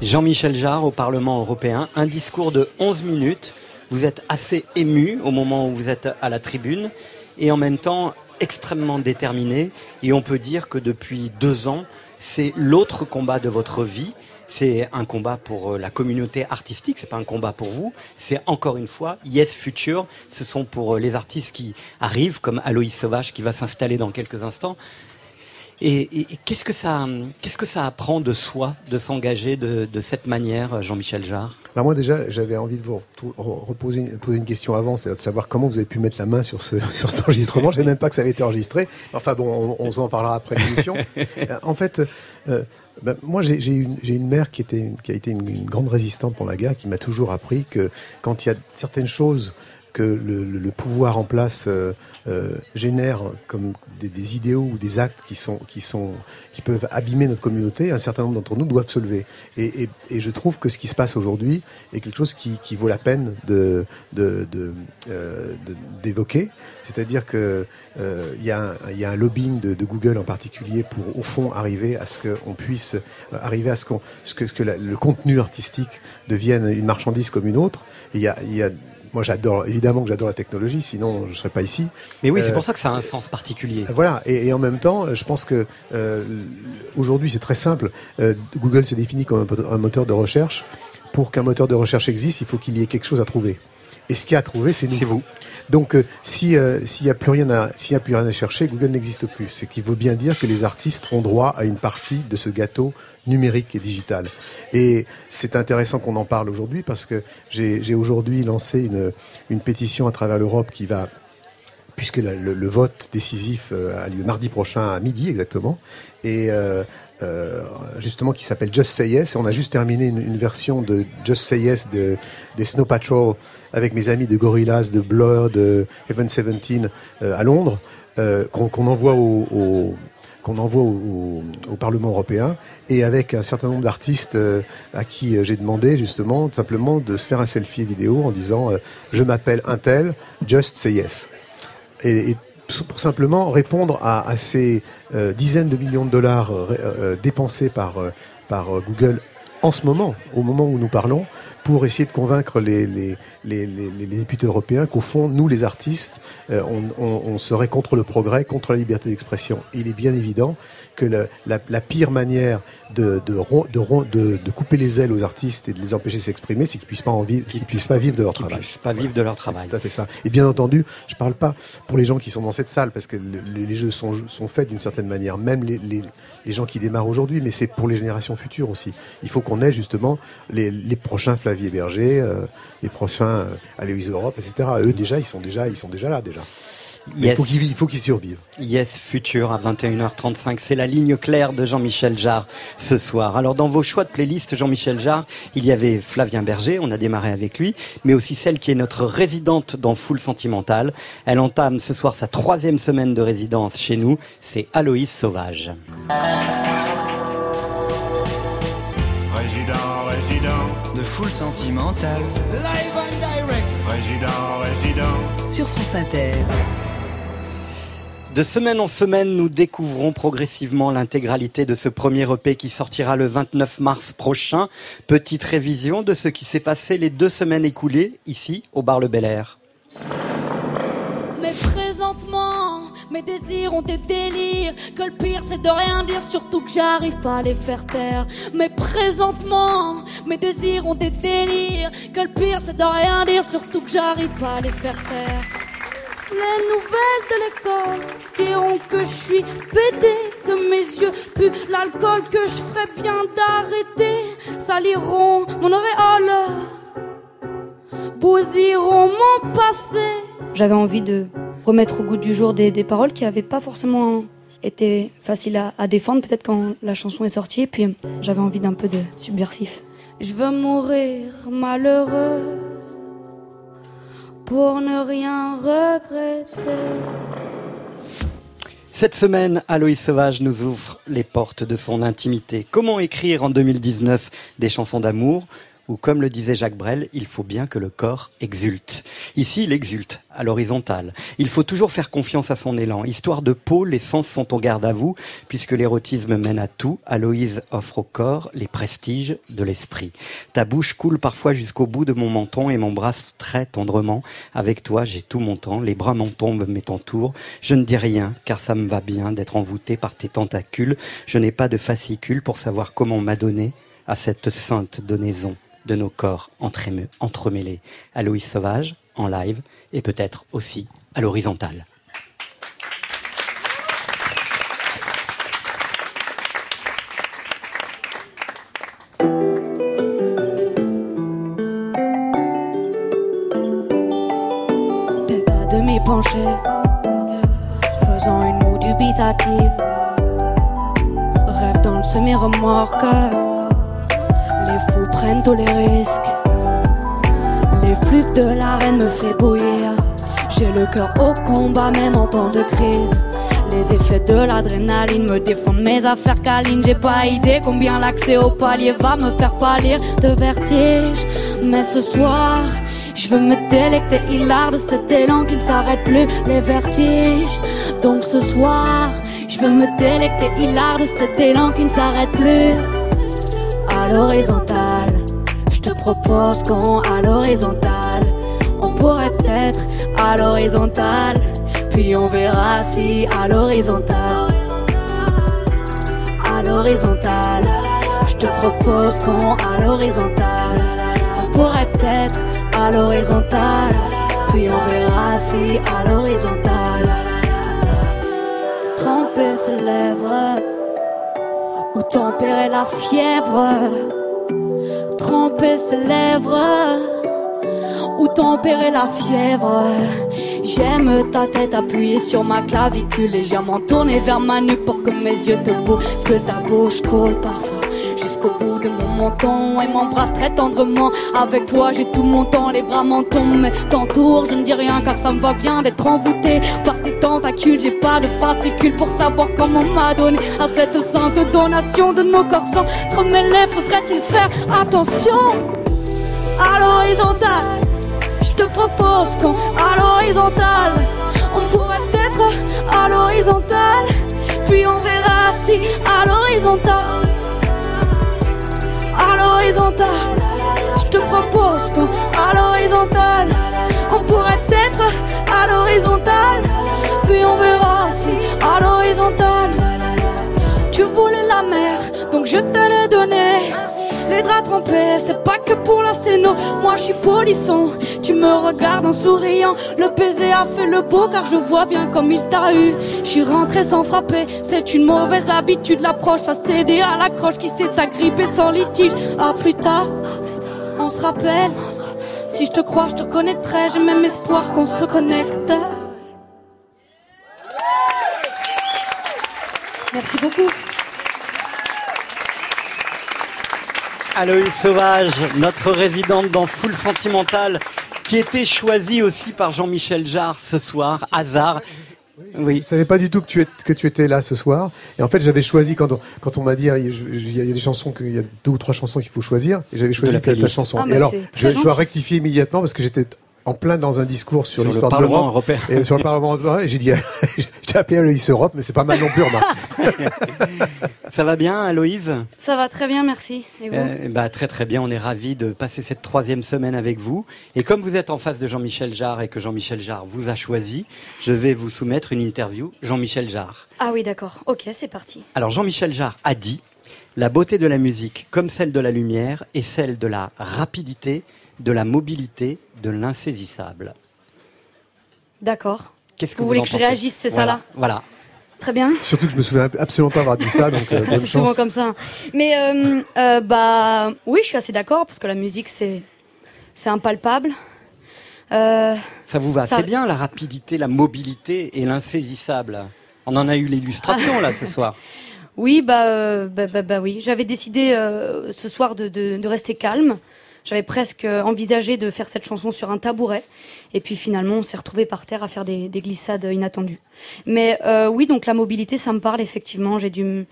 Jean-Michel Jarre au Parlement européen, un discours de 11 minutes. Vous êtes assez ému au moment où vous êtes à la tribune et en même temps extrêmement déterminé. Et on peut dire que depuis deux ans, c'est l'autre combat de votre vie. C'est un combat pour la communauté artistique, c'est pas un combat pour vous. C'est encore une fois Yes Future. Ce sont pour les artistes qui arrivent, comme Aloïs Sauvage qui va s'installer dans quelques instants. Et, et, et qu'est-ce que ça, qu'est-ce que ça apprend de soi de s'engager de, de, cette manière, Jean-Michel Jarre? Alors moi déjà, j'avais envie de vous reposer une, poser une question avant, c'est de savoir comment vous avez pu mettre la main sur ce sur cet enregistrement. Je savais même pas que ça avait été enregistré. Enfin bon, on, on s'en parlera après l'émission. en fait. Euh, ben, moi, j'ai une, une, mère qui, était, qui a été une, une grande résistante pour la guerre, qui m'a toujours appris que quand il y a certaines choses que le, pouvoir en place euh, euh, génère comme des, idéaux ou des actes qui sont qui sont qui peuvent abîmer notre communauté, un certain nombre d'entre nous doivent se lever. Et, je trouve que ce qui se passe aujourd'hui est quelque chose qui, vaut la peine de d'évoquer. C'est-à-dire que euh, il y, a un, lobbying de, Google en particulier pour au fond arriver à ce qu'on puisse arriver à ce, qu'on ce que, le contenu artistique devienne une marchandise comme une autre. Il y a moi j'adore évidemment que j'adore la technologie, sinon je serais pas ici. Mais oui, euh, c'est pour ça que ça a un sens particulier. Voilà, et, et en même temps, je pense que euh, aujourd'hui c'est très simple. Euh, Google se définit comme un moteur de recherche. Pour qu'un moteur de recherche existe, il faut qu'il y ait quelque chose à trouver. Et ce qu'il y a à trouver, c'est nous. C'est vous. Donc, euh, si euh, s'il n'y a plus rien à s'il y a plus rien à chercher, Google n'existe plus. C'est qu'il veut bien dire que les artistes ont droit à une partie de ce gâteau numérique et digital. Et c'est intéressant qu'on en parle aujourd'hui parce que j'ai aujourd'hui lancé une, une pétition à travers l'Europe qui va puisque le, le, le, vote décisif euh, a lieu mardi prochain à midi exactement, et euh, euh, justement qui s'appelle Just Say Yes. Et on a juste terminé une, une, version de Just Say Yes de, des Snow Patrol avec mes amis de Gorillaz, de Blur, de Heaven 17 euh, à Londres, euh, qu'on qu envoie au, qu'on envoie au, Parlement européen et avec un certain nombre d'artistes euh, à qui j'ai demandé justement simplement de se faire un selfie vidéo en disant je m'appelle un tel, just say yes. Et, pour simplement répondre à, à ces dizaines de millions de dollars dépensés par, par Google en ce moment, au moment où nous parlons, pour essayer de convaincre les, députés européens qu'au fond, nous, les artistes, euh, on, serait contre le progrès, contre la liberté d'expression. Il est bien évident que la pire manière de, de, de, de, de couper les ailes aux artistes et de les empêcher de s'exprimer, c'est qu'ils puissent pas en vivre, qu'ils puissent pas vivre de leur travail. puissent pas vivre de leur travail. Tout à fait ça. Et bien entendu, je parle pas pour les gens qui sont dans cette salle, parce que le, les jeux sont, sont faits d'une certaine manière, même les, les, les gens qui démarrent aujourd'hui, mais c'est pour les générations futures aussi. Il faut qu'on ait justement les, les prochains Flavie Berger, euh, les prochains euh, Aloïs Europe, etc. Eux déjà, ils sont déjà, ils sont déjà là déjà. Mais Il faut qu'il il faut qu'il survive. Yes Futur à 21h35, c'est la ligne claire de Jean-Michel Jarre ce soir. Alors dans vos choix de playlist Jean-Michel Jarre, il y avait Flavien Berger, on a démarré avec lui, mais aussi celle qui est notre résidente dans Full Sentimental. Elle entame ce soir sa troisième semaine de résidence chez nous, c'est Aloïs Sauvage. Résident, résident de Full Sentimental. Live and direct. Résident, résident sur France Inter. De semaine en semaine, nous découvrons progressivement l'intégralité de ce premier EP qui sortira le 29 mars prochain. Petite révision de ce qui s'est passé les deux semaines écoulées ici au bar Le Bel Air. Mais présentement, mes désirs ont des délires. Que le pire c'est de rien dire, surtout que j'arrive pas à les faire taire. Mais présentement, mes désirs ont des délires. Que le pire c'est de rien dire, surtout que j'arrive pas à les faire taire. Les nouvelles de l'école diront que je suis pédé, que mes yeux puent l'alcool, que je ferais bien d'arrêter. Saliront mon auréole, bousilleront mon passé. J'avais envie de remettre au goût du jour des, des paroles qui n'avaient pas forcément été faciles à, à défendre, peut-être quand la chanson est sortie. Et puis j'avais envie d'un peu de subversif. Je veux mourir malheureux pour ne rien regretter. Cette semaine, Aloïs Sauvage nous ouvre les portes de son intimité. Comment écrire en 2019 des chansons d'amour? Ou comme le disait Jacques Brel, il faut bien que le corps exulte. Ici, il exulte, à l'horizontale. Il faut toujours faire confiance à son élan. Histoire de peau, les sens sont au garde à vous, puisque l'érotisme mène à tout. Aloïse offre au corps les prestiges de l'esprit. Ta bouche coule parfois jusqu'au bout de mon menton et m'embrasse très tendrement. Avec toi, j'ai tout mon temps, les bras m'en tombent, mais t'entourent. Je ne dis rien, car ça me va bien d'être envoûté par tes tentacules. Je n'ai pas de fascicule pour savoir comment m'adonner à cette sainte donaison de nos corps entremêlés. À Louis Sauvage, en live, et peut-être aussi à l'horizontale. À demi penchée, faisant une moue dubitative. Rêve dans le semi-remorque. Les fous prennent tous les risques. Les flux de l'arène me fait bouillir. J'ai le cœur au combat, même en temps de crise. Les effets de l'adrénaline me défendent mes affaires câlines. J'ai pas idée combien l'accès au palier va me faire pâlir de vertige. Mais ce soir, je veux me délecter hilar de cet élan qui ne s'arrête plus, les vertiges. Donc ce soir, je veux me délecter hilar de cet élan qui ne s'arrête plus l'horizontale. Je te propose qu'on à l'horizontale. On pourrait peut-être à l'horizontale. Puis on verra si à l'horizontale. À l'horizontale. Je te propose qu'on à l'horizontale. On pourrait peut-être à l'horizontale. Puis on verra si à l'horizontale. Tremper ses lèvres ou tempérer la fièvre, tremper ses lèvres, ou tempérer la fièvre. J'aime ta tête appuyée sur ma clavicule, légèrement tournée vers ma nuque pour que mes yeux te bousent, que ta bouche coule parfois jusqu'au bout de mon menton et m'embrasse très tendrement. Avec toi, j'ai tout mon temps, les bras m'en mais t'entoure, je ne dis rien car ça me va bien d'être envoûté par tes tentacules. J'ai pas de fascicule pour savoir comment m'a donné à cette sainte donation de nos corps entre mes lèvres. Faudrait-il faire attention à l'horizontale? Je te propose qu'on à l'horizontale, on pourrait être à l'horizontale, puis on verra si à l'horizontale à l'horizontale. Je te propose qu'on à l'horizontale. On pourrait être à l'horizontale. Puis on verra si à l'horizontale. Tu voulais la mer, donc je te l'ai donné les draps trempés, c'est pas que pour la scéno. Moi je suis polisson, tu me regardes en souriant. Le baiser a fait le beau car je vois bien comme il t'a eu. Je suis rentré sans frapper, c'est une mauvaise habitude. L'approche a cédé à l'accroche qui s'est agrippée sans litige. À plus tard, on se rappelle. Si je te crois, je te connaîtrai. J'ai même espoir qu'on se reconnecte. Merci beaucoup. Aloïs Sauvage, notre résidente dans Full Sentimental, qui était choisie aussi par Jean-Michel Jarre ce soir, hasard. Oui. Je ne savais pas du tout que tu, es, que tu étais là ce soir. Et en fait, j'avais choisi, quand on, quand on m'a dit, il y, a des chansons, il y a deux ou trois chansons qu'il faut choisir, et j'avais choisi ta chanson. Ah, et bah, alors, je, je dois rectifier immédiatement parce que j'étais en plein dans un discours sur, l'histoire de Parlement l'Europe européen. et sur le Parlement européen. Et j'ai dit, j'ai appelé Aloïs Europe, mais c'est pas mal non plus, remarque. Ça va bien, Aloïse Ça va très bien, merci. Et vous? Euh, bah, Très très bien, on est ravis de passer cette troisième semaine avec vous. Et comme vous êtes en face de Jean-Michel Jarre et que Jean-Michel Jarre vous a choisi, je vais vous soumettre une interview Jean-Michel Jarre. Ah oui, d'accord. Ok, c'est parti. Alors Jean-Michel Jarre a dit La beauté de la musique, comme celle de la lumière, est celle de la rapidité, de la mobilité, de l'insaisissable. D'accord. Qu'est-ce que Vous vous, voulez en que je réagisse, c'est ça, là Voilà. Très bien. Surtout que je me souviens absolument pas avoir dit ça, donc euh, c'est souvent comme ça. Mais euh, euh, bah oui, je suis assez d'accord parce que la musique c'est c'est impalpable. Euh, Ça vous va Ça- C'est bien la rapidité, la mobilité et l'insaisissable? On en a eu l'illustration là ce soir. oui, bah, bah, bah, bah oui. J'avais décidé euh, ce soir de, de, de rester calme. J'avais presque envisagé de faire cette chanson sur un tabouret. Et puis finalement, on s'est retrouvé par terre à faire des, des glissades inattendues. Mais euh, oui, donc la mobilité, ça me parle effectivement. J'ai du,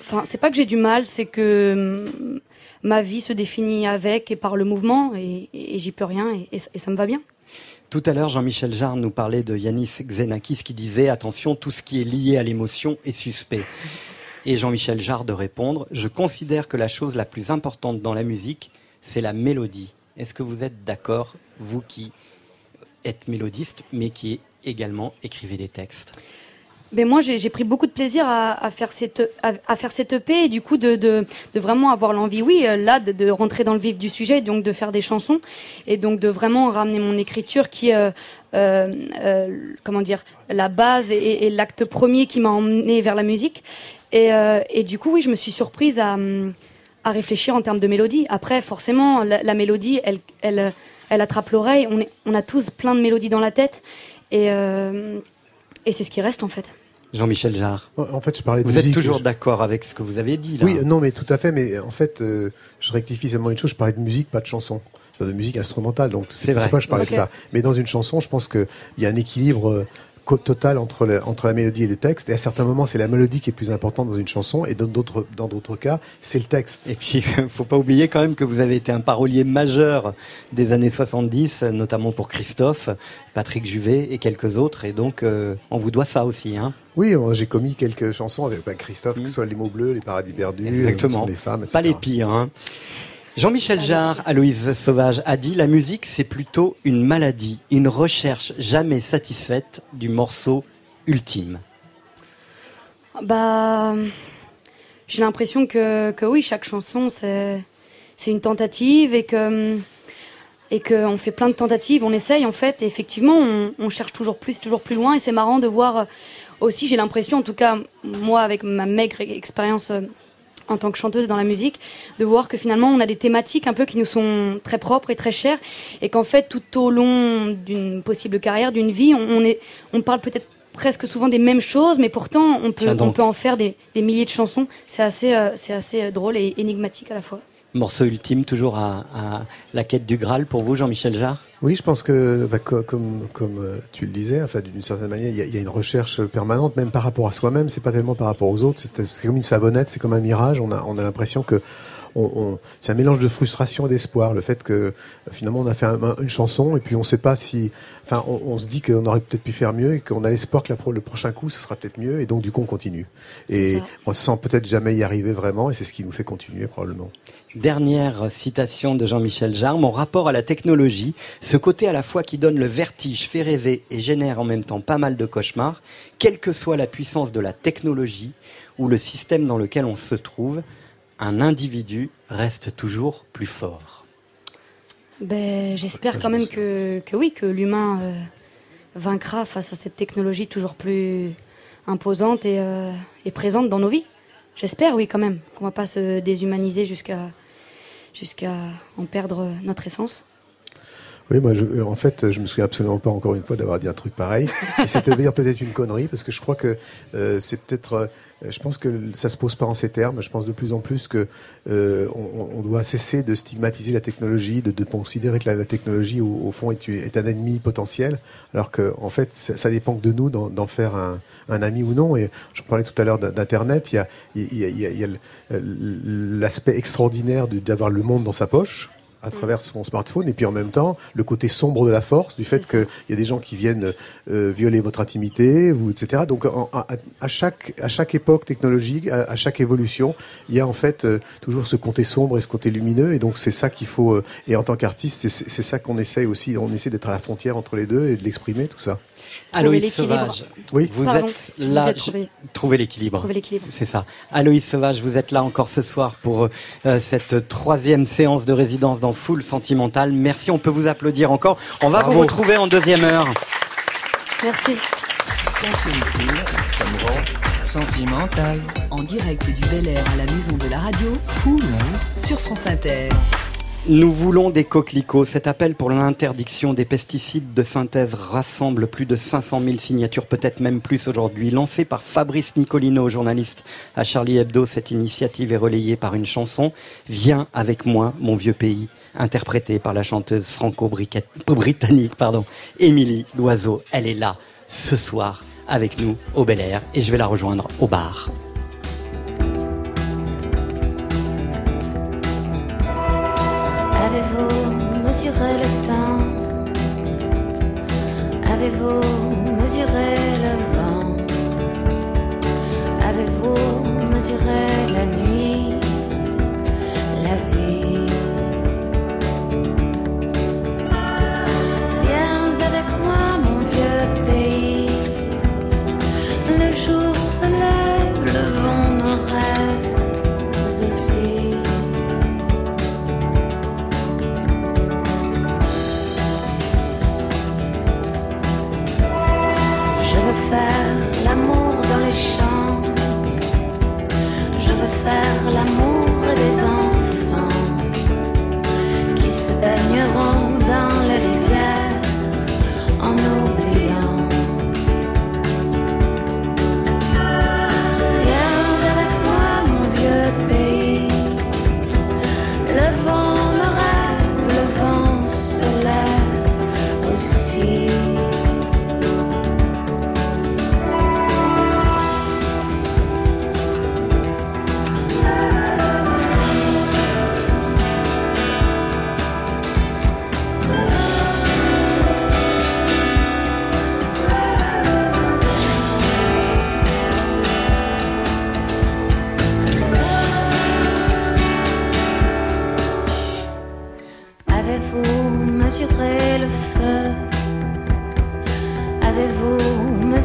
enfin, c'est pas que j'ai du mal, c'est que hum, ma vie se définit avec et par le mouvement, et, j'y peux rien, et, et ça- et ça me va bien. Tout à l'heure, Jean-Michel Jarre nous parlait de Yanis Xenakis qui disait attention, tout ce qui est lié à l'émotion est suspect. Et Jean-Michel Jarre de répondre je considère que la chose la plus importante dans la musique, c'est la mélodie. Est-ce que vous êtes d'accord, vous qui êtes mélodiste, mais qui également écrivez des textes Mais moi, j'ai pris beaucoup de plaisir à, faire cette à, faire cette EP et du coup de, de, vraiment avoir l'envie, oui, euh, là, de, rentrer dans le vif du sujet, donc de faire des chansons et donc de vraiment ramener mon écriture qui, euh, euh, euh, comment dire, la base et, l'acte premier qui m'a emmené vers la musique. Et, et du coup, oui, je me suis surprise à hum, à réfléchir en termes de mélodie. Après, forcément, la, la mélodie, elle, elle, elle attrape l'oreille. On, est, on a tous plein de mélodies dans la tête. Et, euh, et c'est ce qui reste, en fait. Jean-Michel Jarre. En fait, je parlais de Vous musique. êtes toujours Je- d'accord avec ce que vous avez dit là Oui, non, mais tout à fait. Mais en fait, euh, je rectifie seulement une chose. Je parlais de musique, pas de chanson. De musique instrumentale. Donc, C'est c'est vrai. c'est pas que je parlais de ça. Mais dans une chanson, je pense qu'il y a un équilibre euh, co- total entre, le- entre la mélodie et le texte. Et à certains moments, c'est la mélodie qui est plus importante dans une chanson. Et dans d'autres, dans d'autres cas, c'est le texte. Et puis, faut pas oublier quand même que vous avez été un parolier majeur des années 70, notamment pour Christophe, Patrick Juvet et quelques autres. Et donc, euh, on vous doit ça aussi. Hein Oui, euh, j'ai commis quelques chansons avec bah, Christophe, que ce soit Les mots bleus, Les paradis perdus, euh, Exactement. Sur les femmes, etc. Pas les pires. Hein. Jean-Michel Jarre, Aloïse Sauvage, a dit La musique, c'est plutôt une maladie, une recherche jamais satisfaite du morceau ultime. Bah, j'ai l'impression que, que oui, chaque chanson, c'est, c'est une tentative et que, et qu'on fait plein de tentatives, on essaye en fait, et effectivement, on, on cherche toujours plus, toujours plus loin, et c'est marrant de voir euh, aussi, j'ai l'impression, en tout cas, moi, avec ma maigre expérience euh, en tant que chanteuse dans la musique, de voir que finalement, on a des thématiques un peu qui nous sont très propres et très chères, et qu'en fait, tout au long d'une possible carrière, d'une vie, on, est, on parle peut-être presque souvent des mêmes choses, mais pourtant, on peut, on peut en faire des, des milliers de chansons. C'est assez, euh, c'est assez euh, drôle et énigmatique à la fois. Morceau ultime, toujours à, à la quête du Graal pour vous, Jean-Michel Jarre? Oui, je pense que, bah, co- comme, comme euh, tu le disais, enfin, d'une certaine manière, il y, a, il y a une recherche permanente, même par rapport à soi-même. C'est pas tellement par rapport aux autres. C'est comme une savonnette, c'est comme un mirage. On a, on a l'impression que on, on- c'est un mélange de frustration et d'espoir. Le fait que euh, finalement on a fait un- un- une chanson et puis on sait pas si, enfin, on, on se dit qu'on aurait peut-être pu faire mieux et qu'on a l'espoir que la pro- le prochain coup ce sera peut-être mieux et donc du coup on continue. Et ça. on se sent peut-être jamais y arriver vraiment et c'est ce qui nous fait continuer probablement. Dernière citation de Jean-Michel Jarre, mon rapport à la technologie, ce côté à la fois qui donne le vertige, fait rêver et génère en même temps pas mal de cauchemars, quelle que soit la puissance de la technologie ou le système dans lequel on se trouve, un individu reste toujours plus fort. Ben, j'espère quand même que, que oui, que l'humain euh, vaincra face à cette technologie toujours plus imposante et, euh, et présente dans nos vies. J'espère, oui, quand même, qu'on va pas se déshumaniser jusqu'à jusqu'à en perdre notre essence. Oui, moi, je, en fait, je me souviens absolument pas encore une fois d'avoir dit un truc pareil. Et c'était d'ailleurs peut-être une connerie, parce que je crois que euh, c'est peut-être. Euh, je pense que ça se pose pas en ces termes. Je pense de plus en plus que euh, on, doit cesser de stigmatiser la technologie, de, considérer que la, technologie, au, fond, est, un ennemi potentiel, alors que en fait, ça, dépend que de nous d'en faire un, ami ou non. Et je parlais tout à l'heure d'Internet. Il y a, il a, il y a, l'aspect extraordinaire d'avoir le monde dans sa poche à travers son smartphone et puis en même temps le côté sombre de la force du fait qu'il y a des gens qui viennent euh, violer votre intimité vous etc donc en- à, à chaque à chaque époque technologique à, à chaque évolution il y a en fait euh, toujours ce côté sombre et ce côté lumineux et donc c'est ça qu'il faut euh, et en tant qu'artiste c'est- ça qu'on essaye aussi on essaie d'être à la frontière entre les deux et de l'exprimer tout ça Aloïs Sauvage, oui vous Pardon, êtes là. trouver- l'équilibre. C'est ça. Aloïs Sauvage, vous êtes là encore ce soir pour euh, cette troisième séance de résidence dans Full Sentimental. Merci, on peut vous applaudir encore. On va Bravo. vous retrouver en deuxième heure. Merci. ça me rend sentimental. En direct du Bel Air à la maison de la radio, sur France Inter. Nous voulons des coquelicots. Cet appel pour l'interdiction des pesticides de synthèse rassemble plus de 500 000 signatures, peut-être même plus aujourd'hui. Lancé par Fabrice Nicolino, journaliste à Charlie Hebdo, cette initiative est relayée par une chanson Viens avec moi, mon vieux pays, interprétée par la chanteuse franco-britannique, Émilie Loiseau. Elle est là ce soir avec nous au Bel Air et je vais la rejoindre au bar. Avez-vous mesuré le temps? Avez-vous mesuré le vent? Avez-vous mesuré la nuit? Jour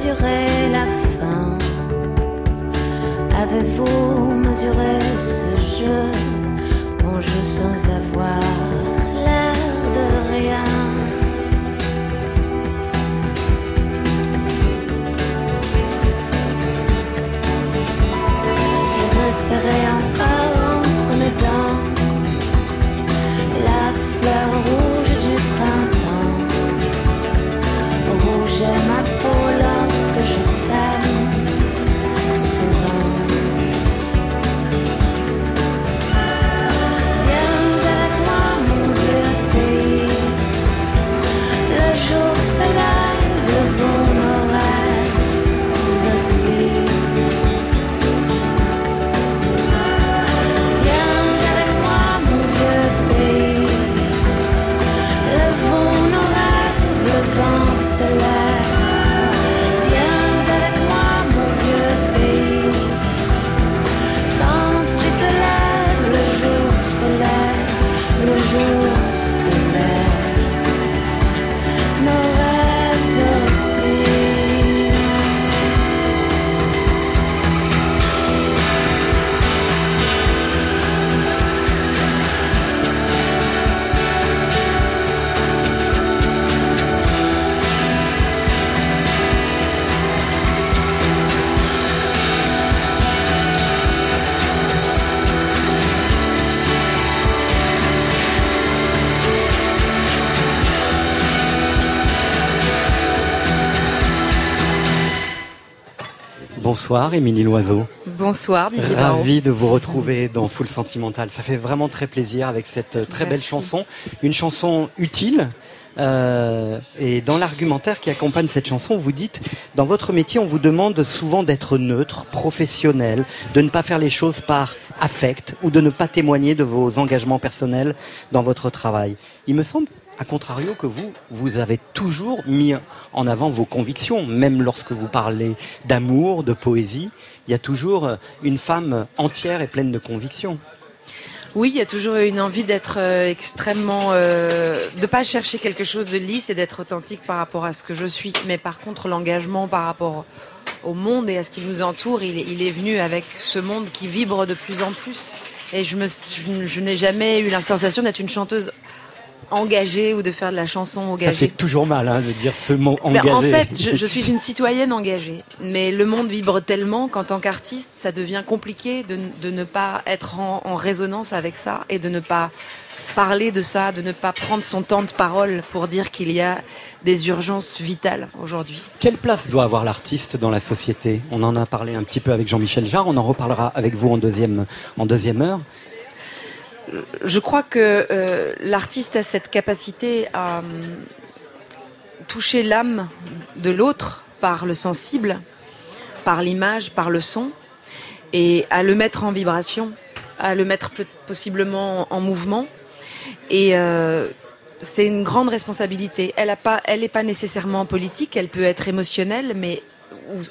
mesuré la faim Avez-vous mesuré ce jeu? Qu'on joue sans avoir l'air de rien. Je Bonsoir, Émilie Loiseau. Bonsoir, Didier. Ravi de vous retrouver dans Full Sentimental. Ça fait vraiment très plaisir avec cette euh, très belle chanson. Une chanson utile. euh, et dans l'argumentaire qui accompagne cette chanson, vous dites, dans votre métier, on vous demande souvent d'être neutre, professionnel, de ne pas faire les choses par affect ou de ne pas témoigner de vos engagements personnels dans votre travail. Il me semble, à contrario, que vous, vous avez toujours mis en avant vos convictions, même lorsque vous parlez d'amour, de poésie. Il y a toujours euh, une femme entière et pleine de convictions. Oui, il y a toujours une envie d'être euh, extrêmement, euh, de pas chercher quelque chose de lisse et d'être authentique par rapport à ce que je suis. Mais par contre, l'engagement par rapport au monde et à ce qui nous entoure, il est, venu avec ce monde qui vibre de plus en plus. Et je, je n'ai jamais eu la sensation d'être une chanteuse engagée ou de faire de la chanson Ça engagée. fait toujours mal hein, de dire ce mot engagé. en fait, je, je suis une citoyenne engagée. Mais le monde vibre tellement qu'en tant qu'artiste, ça devient compliqué de, de ne pas être en, en résonance avec ça et de ne pas parler de ça, de ne pas prendre son temps de parole pour dire qu'il y a des urgences vitales aujourd'hui. Quelle place doit avoir l'artiste dans la société? On en a parlé un petit peu avec Jean-Michel Jarre, on en reparlera avec vous en deuxième, en deuxième heure. Je crois que euh, l'artiste a cette capacité à hum, toucher l'âme de l'autre par le sensible, par l'image, par le son, et à le mettre en vibration, à le mettre possiblement en mouvement. Et euh, c'est une grande responsabilité. Elle n'est pas nécessairement politique, elle peut être émotionnelle, mais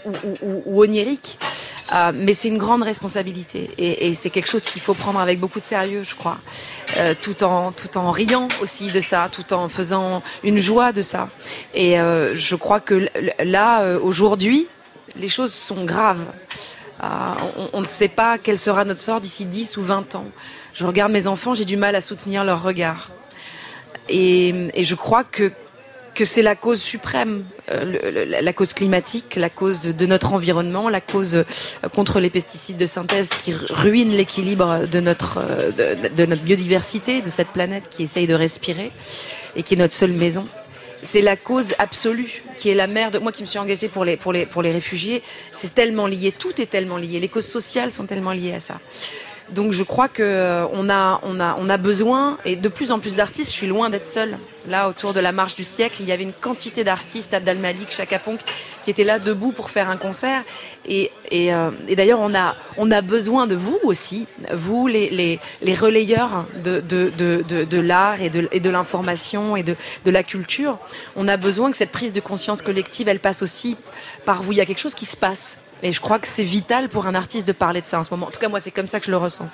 ou, onirique, Euh, mais c'est une grande responsabilité et, c'est quelque chose qu'il faut prendre avec beaucoup de sérieux, je crois, Euh, tout en tout en riant aussi de ça, tout en faisant une joie de ça. Et euh, je crois que là aujourd'hui, les choses sont graves. On, on ne sait pas quel sera notre sort d'ici 10 ou 20 ans. Je regarde mes enfants, j'ai du mal à soutenir leur regard. Et, et je crois que, que c'est la cause suprême, euh, la cause climatique, la cause de notre environnement, la cause euh, contre les pesticides de synthèse qui ru- ruinent l'équilibre de notre, euh, notre biodiversité, de cette planète qui essaye de respirer et qui est notre seule maison. C'est la cause absolue qui est la mère de moi qui me suis engagée pour les pour les pour les réfugiés. C'est tellement lié, tout est tellement lié. Les causes sociales sont tellement liées à ça. Donc je crois que euh, on a on a on a besoin et de plus en plus d'artistes. Je suis loin d'être seule. Là autour de la marche du siècle, il y avait une quantité d'artistes, Abdal Malik, Chaka Ponk, qui étaient là debout pour faire un concert. Et et, euh, et d'ailleurs on a on a besoin de vous aussi, vous les les, les relayeurs de de de de, de l'art et de et de l'information et de de la culture. On a besoin que cette prise de conscience collective, elle passe aussi par vous. Il y a quelque chose qui se passe. Et je crois que c'est vital pour un artiste de parler de ça en ce moment. En tout cas, moi, c'est comme ça que je le ressens.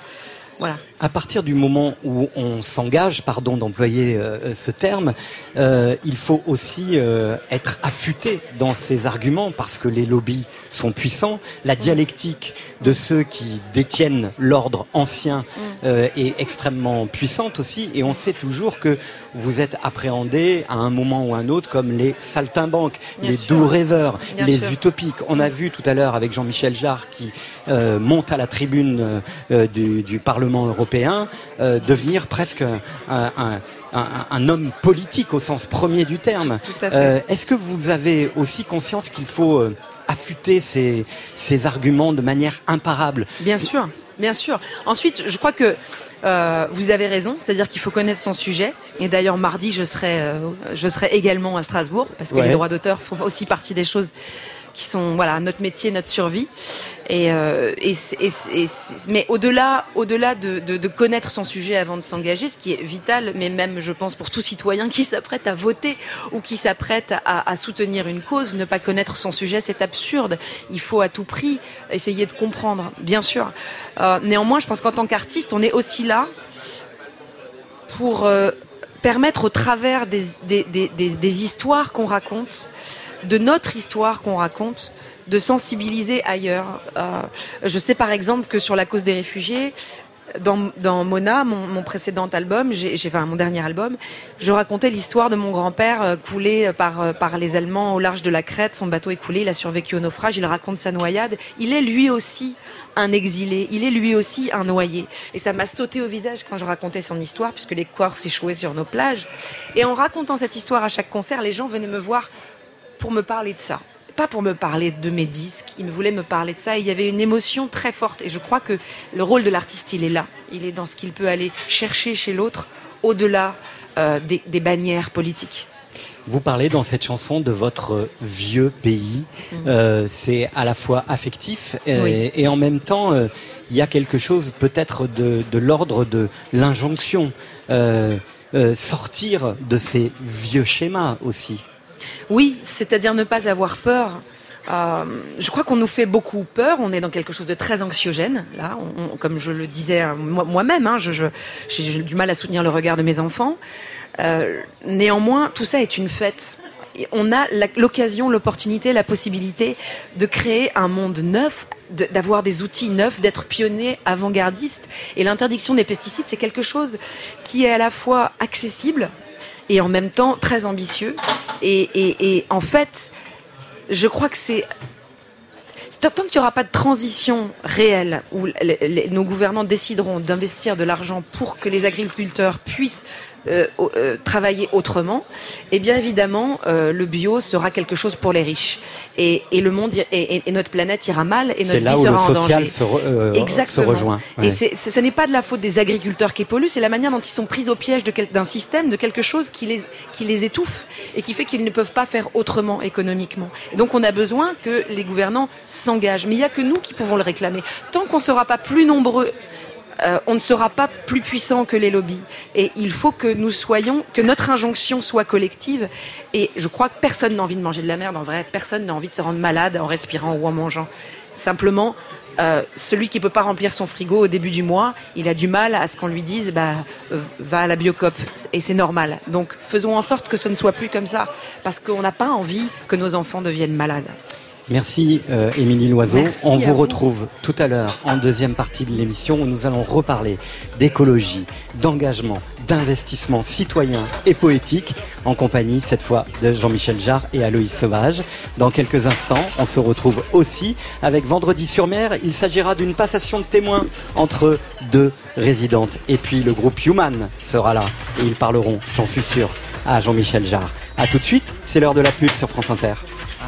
Voilà. À partir du moment où on s'engage, pardon d'employer euh, ce terme, euh, il faut aussi euh, être affûté dans ses arguments parce que les lobbies sont puissants. La dialectique de ceux qui détiennent l'ordre ancien euh, est extrêmement puissante aussi. Et on sait toujours que vous êtes appréhendé à un moment ou à un autre comme les saltimbanques, Bien les sûr. doux rêveurs, Bien les sûr. utopiques. On a vu tout à l'heure avec Jean-Michel Jarre qui euh, monte à la tribune euh, du, du Parlement européen euh, devenir presque un, un- un- un homme politique au sens premier du terme. Euh, Est-ce que vous avez aussi conscience qu'il faut affûter ces, ces arguments de manière imparable? Bien sûr, bien sûr. Ensuite, je crois que euh, vous avez raison, c'est-à-dire qu'il faut connaître son sujet. Et d'ailleurs, mardi, je serai, euh, je serai également à Strasbourg parce que Ouais. les droits d'auteur font aussi partie des choses qui sont voilà notre métier, notre survie. Et, euh, mais au-delà, au-delà de, connaître son sujet avant de s'engager, ce qui est vital, mais même je pense pour tout citoyen qui s'apprête à voter ou qui s'apprête à, soutenir une cause, ne pas connaître son sujet, c'est absurde. Il faut à tout prix essayer de comprendre, bien sûr. Euh, néanmoins, je pense qu'en tant qu'artiste, on est aussi là pour euh, permettre au travers des, des, des histoires qu'on raconte, de notre histoire qu'on raconte, de sensibiliser ailleurs. Euh, je sais par exemple que sur la cause des réfugiés, dans, dans Mona, mon, précédent album, j'ai, enfin mon dernier album, je racontais l'histoire de mon grand-père euh, coulé par, euh, par les Allemands au large de la Crète. Son bateau est coulé, il a survécu au naufrage, il raconte sa noyade. Il est lui aussi un exilé, il est lui aussi un noyé. Et ça m'a sauté au visage quand je racontais son histoire, puisque les corps s'échouaient sur nos plages. Et en racontant cette histoire à chaque concert, les gens venaient me voir pour me parler de ça. pas pour me parler de mes disques, il me voulait me parler de ça. il y avait une émotion très forte. Et je crois que le rôle de l'artiste, il est là. Il est dans ce qu'il peut aller chercher chez l'autre, au-delà euh, des, des bannières politiques. Vous parlez dans cette chanson de votre vieux pays. Mhm. Euh, c'est à la fois affectif euh, Oui. et en même temps, euh, il y a quelque chose peut-être de, de l'ordre de l'injonction. Euh, sortir de ces vieux schémas aussi. Oui, c'est-à-dire ne pas avoir peur. Euh, je crois qu'on nous fait beaucoup peur. On est dans quelque chose de très anxiogène. Là, comme je le disais moi- moi-même, hein, j'ai du mal à soutenir le regard de mes enfants. Euh, néanmoins, tout ça est une fête. On a l'occasion, l'opportunité, la possibilité de créer un monde neuf, d'avoir des outils neufs, d'être pionnier, avant-gardiste. Et l'interdiction des pesticides, c'est quelque chose qui est à la fois accessible et en même temps très ambitieux. Et, en fait, je crois que c'est tant qu'il n'y aura pas de transition réelle où nos gouvernants décideront d'investir de l'argent pour que les agriculteurs puissent euh, euh, travailler autrement, et bien évidemment, euh, le bio sera quelque chose pour les riches. Et, et le monde, et, et- et notre planète ira mal, et notre vie là où sera le en social danger. se, re- euh, Exactement. se rejoint. Et Ouais. c'est, c'est- ce n'est pas de la faute des agriculteurs qui polluent, c'est la manière dont ils sont pris au piège de quel- d'un système, de quelque chose qui les, qui les étouffe et qui fait qu'ils ne peuvent pas faire autrement économiquement. Donc on a besoin que les gouvernants s'engagent. Mais il n'y a que nous qui pouvons le réclamer. Tant qu'on ne sera pas plus nombreux euh, on ne sera pas plus puissant que les lobbies. Et il faut que nous soyons, que notre injonction soit collective. Et je crois que personne n'a envie de manger de la merde. En vrai, personne n'a envie de se rendre malade en respirant ou en mangeant. Simplement, euh, celui qui peut pas remplir son frigo au début du mois, il a du mal à ce qu'on lui dise, bah, euh, va à la biocop. Et c'est normal. Donc, faisons en sorte que ce ne soit plus comme ça. Parce qu'on n'a pas envie que nos enfants deviennent malades. Merci euh, Émilie Loiseau. Merci On vous vous. retrouve tout à l'heure en deuxième partie de l'émission où nous allons reparler d'écologie, d'engagement, d'investissement citoyen et poétique en compagnie cette fois de Jean-Michel Jarre et Aloïs Sauvage. Dans quelques instants, on se retrouve aussi avec Vendredi sur mer. Il s'agira d'une passation de témoins entre deux résidentes. Et puis le groupe Human sera là et ils parleront, j'en suis sûr, à Jean-Michel Jarre. À tout de suite, c'est l'heure de la pub sur France Inter.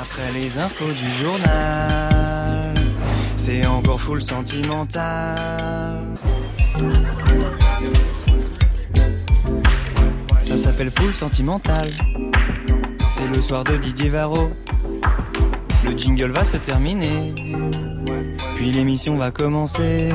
Après les infos du journal, c'est encore full sentimental. Ça s'appelle full sentimental. C'est le soir de Didier Varro. Le jingle va se terminer. Puis l'émission va commencer.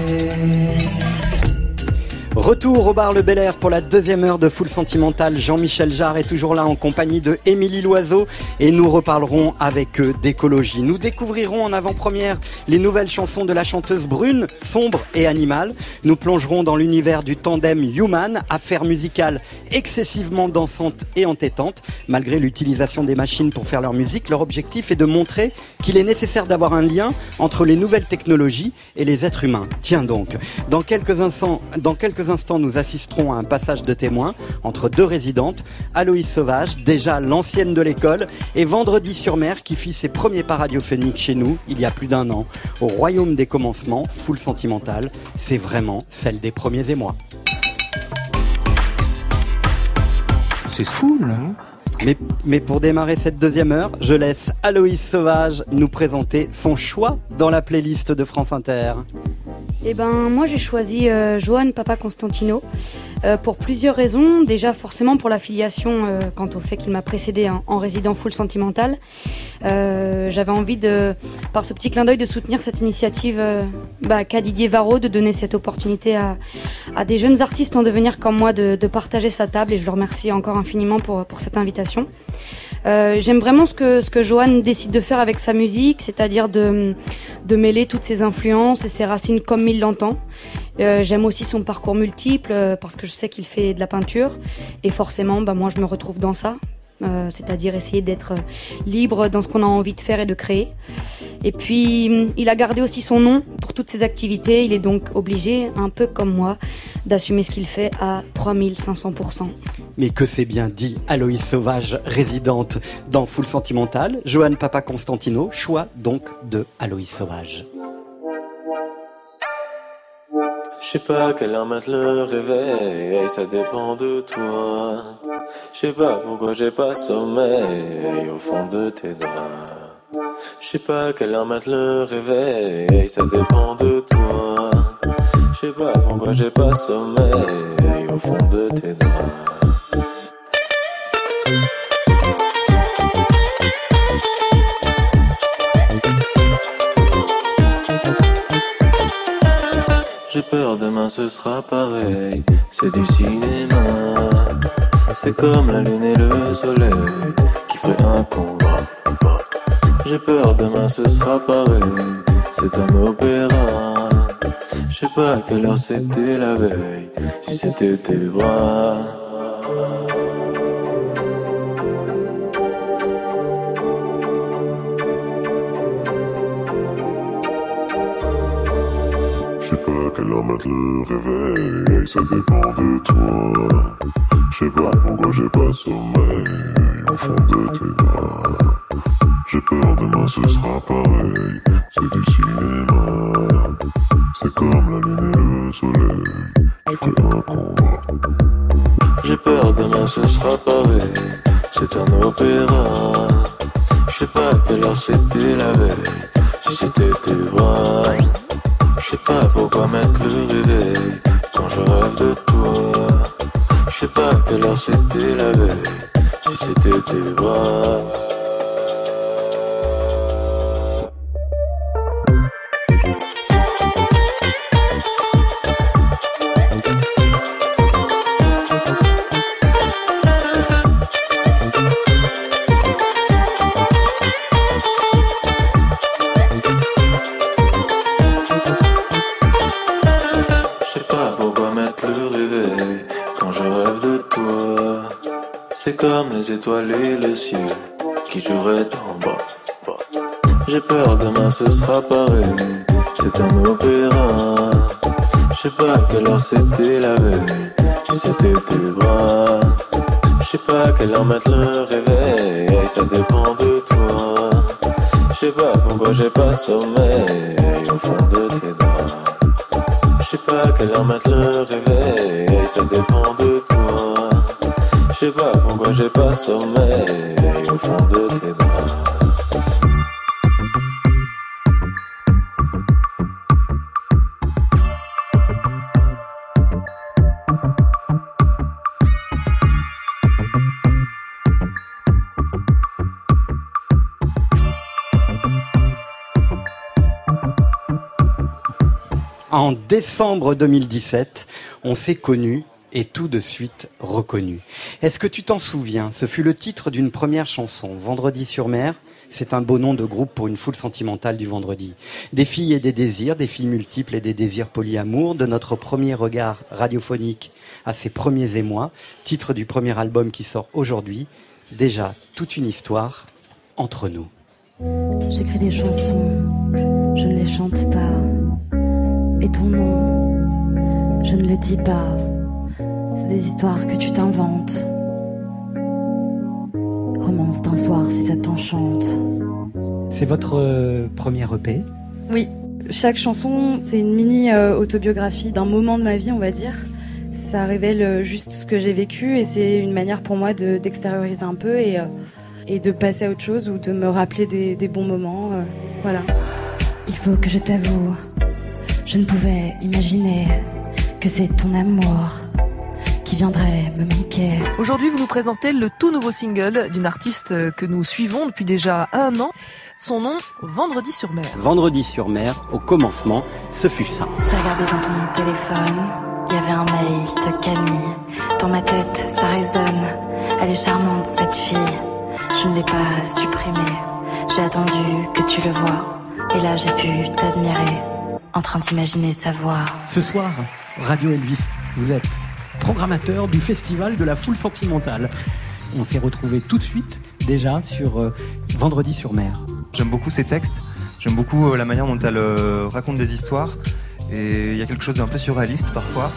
Retour au bar Le Bel Air pour la deuxième heure de Full Sentimental. Jean-Michel Jarre est toujours là en compagnie de Émilie Loiseau et nous reparlerons avec eux d'écologie. Nous découvrirons en avant-première les nouvelles chansons de la chanteuse brune, sombre et animale. Nous plongerons dans l'univers du tandem Human, affaire musicale excessivement dansante et entêtante. Malgré l'utilisation des machines pour faire leur musique, leur objectif est de montrer qu'il est nécessaire d'avoir un lien entre les nouvelles technologies et les êtres humains. Tiens donc, dans quelques instants, dans quelques instants, nous assisterons à un passage de témoins entre deux résidentes, Aloïs Sauvage, déjà l'ancienne de l'école, et Vendredi sur mer, qui fit ses premiers pas radiophoniques chez nous il y a plus d'un an, au royaume des commencements, full sentimental. C'est vraiment celle des premiers émois. C'est fou, là. Mais, pour démarrer cette deuxième heure, je laisse Aloïs Sauvage nous présenter son choix dans la playlist de France Inter. Eh ben, moi j'ai choisi euh, Papa Constantino euh, pour plusieurs raisons. Déjà, forcément pour la filiation euh, quant au fait qu'il m'a précédé en, en résident full sentimental. Euh, J'avais envie de, par ce petit clin d'œil, de soutenir cette initiative euh, bah, qu'a Didier Varro, de donner cette opportunité à, des jeunes artistes en devenir comme moi de, partager sa table. Et je le remercie encore infiniment pour, cette invitation. Euh, J'aime vraiment ce que, Johan décide de faire avec sa musique, c'est-à-dire de, mêler toutes ses influences et ses racines comme il l'entend. J'aime aussi son parcours multiple parce que je sais qu'il fait de la peinture et forcément, bah, moi je me retrouve dans ça. Euh, c'est-à-dire essayer d'être libre dans ce qu'on a envie de faire et de créer. Et puis, hum, il a gardé aussi son nom pour toutes ses activités. Il est donc obligé, un peu comme moi, d'assumer ce qu'il fait à 3500%. Mais que c'est bien dit, Aloïs Sauvage, résidente dans Full Sentimental, Johan Papa Constantino, choix donc de Aloïs Sauvage. Je sais pas quelle heure mettre le réveil, ça dépend de toi. Je sais pas pourquoi j'ai pas sommeil au fond de tes draps. Je sais pas quelle heure mettre le réveil, ça dépend de toi. Je sais pas pourquoi j'ai pas sommeil au fond de tes draps. J'ai peur demain ce sera pareil, c'est du cinéma. C'est comme la lune et le soleil qui ferait un combat. J'ai peur demain ce sera pareil, c'est un opéra. Je sais pas à quelle heure c'était la veille, si c'était tes bras. Quelle heure mettre le réveil, ça dépend de toi. Je sais pas pourquoi j'ai pas sommeil au fond de tes draps. J'ai peur demain ce sera pareil, c'est du cinéma. C'est comme la lune et le soleil qui ferait un combat. J'ai peur demain ce sera pareil, c'est un opéra. Je sais pas quelle heure c'était la veille, si c'était tes bras. Je sais pas pourquoi mettre le réveil quand je rêve de toi. Je sais pas quelle heure c'était la veille, si c'était tes bras. Comme les étoiles et le ciel qui joueraient en bas. J'ai peur demain ce sera pareil, c'est un opéra. Je sais pas quelle heure c'était la veille, si c'était tes bras. Je sais pas quelle heure mettre le réveil, ça dépend de toi. Je sais pas pourquoi j'ai pas sommeil au fond de tes draps. Je sais pas quelle heure mettre le réveil, ça dépend de toi. Je sais pas pourquoi j'ai pas sommeil au fond de tes draps. En décembre 2017, on s'est connus et tout de suite reconnus. Est-ce que tu t'en souviens? Ce fut le titre d'une première chanson, Vendredi sur mer. C'est un beau nom de groupe pour une foule sentimentale du vendredi. Des filles et des désirs, des filles multiples et des désirs polyamour, de notre premier regard radiophonique à ses premiers émois, titre du premier album qui sort aujourd'hui. Déjà toute une histoire entre nous. J'écris des chansons, je ne les chante pas. Et ton nom, je ne le dis pas. C'est des histoires que tu t'inventes. Romance d'un soir si ça t'enchante. C'est votre euh, premier EP Oui, chaque chanson, c'est une mini euh, autobiographie d'un moment de ma vie, on va dire. Ça révèle euh, juste ce que j'ai vécu et c'est une manière pour moi de- d'extérioriser un peu et, euh, et de passer à autre chose ou de me rappeler des, des bons moments. euh, voilà. Il faut que je t'avoue, je ne pouvais imaginer que c'est ton amour qui viendrait me manquer. Aujourd'hui, vous nous présentez le tout nouveau single d'une artiste que nous suivons depuis déjà un an. Son nom, Vendredi sur mer. Vendredi sur mer, au commencement, ce fut ça. J'ai regardé dans ton téléphone, il y avait un mail de Camille. Dans ma tête, ça résonne. Elle est charmante, cette fille. Je ne l'ai pas supprimée. J'ai attendu que tu le vois. Et là, j'ai pu t'admirer, en train d'imaginer sa voix. Ce soir, Radio Elvis, vous êtes programmateur du festival de la foule sentimentale. On s'est retrouvé tout de suite déjà sur euh, Vendredi sur mer. J'aime beaucoup ses textes, j'aime beaucoup euh, la manière dont elle euh, raconte des histoires. Et il y a quelque chose d'un peu surréaliste parfois.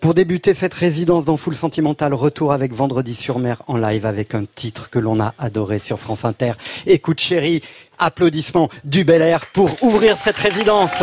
Pour débuter cette résidence dans Foule Sentimentale, retour avec Vendredi sur mer en live avec un titre que l'on a adoré sur France Inter. Écoute chérie, applaudissements du Bel Air pour ouvrir cette résidence.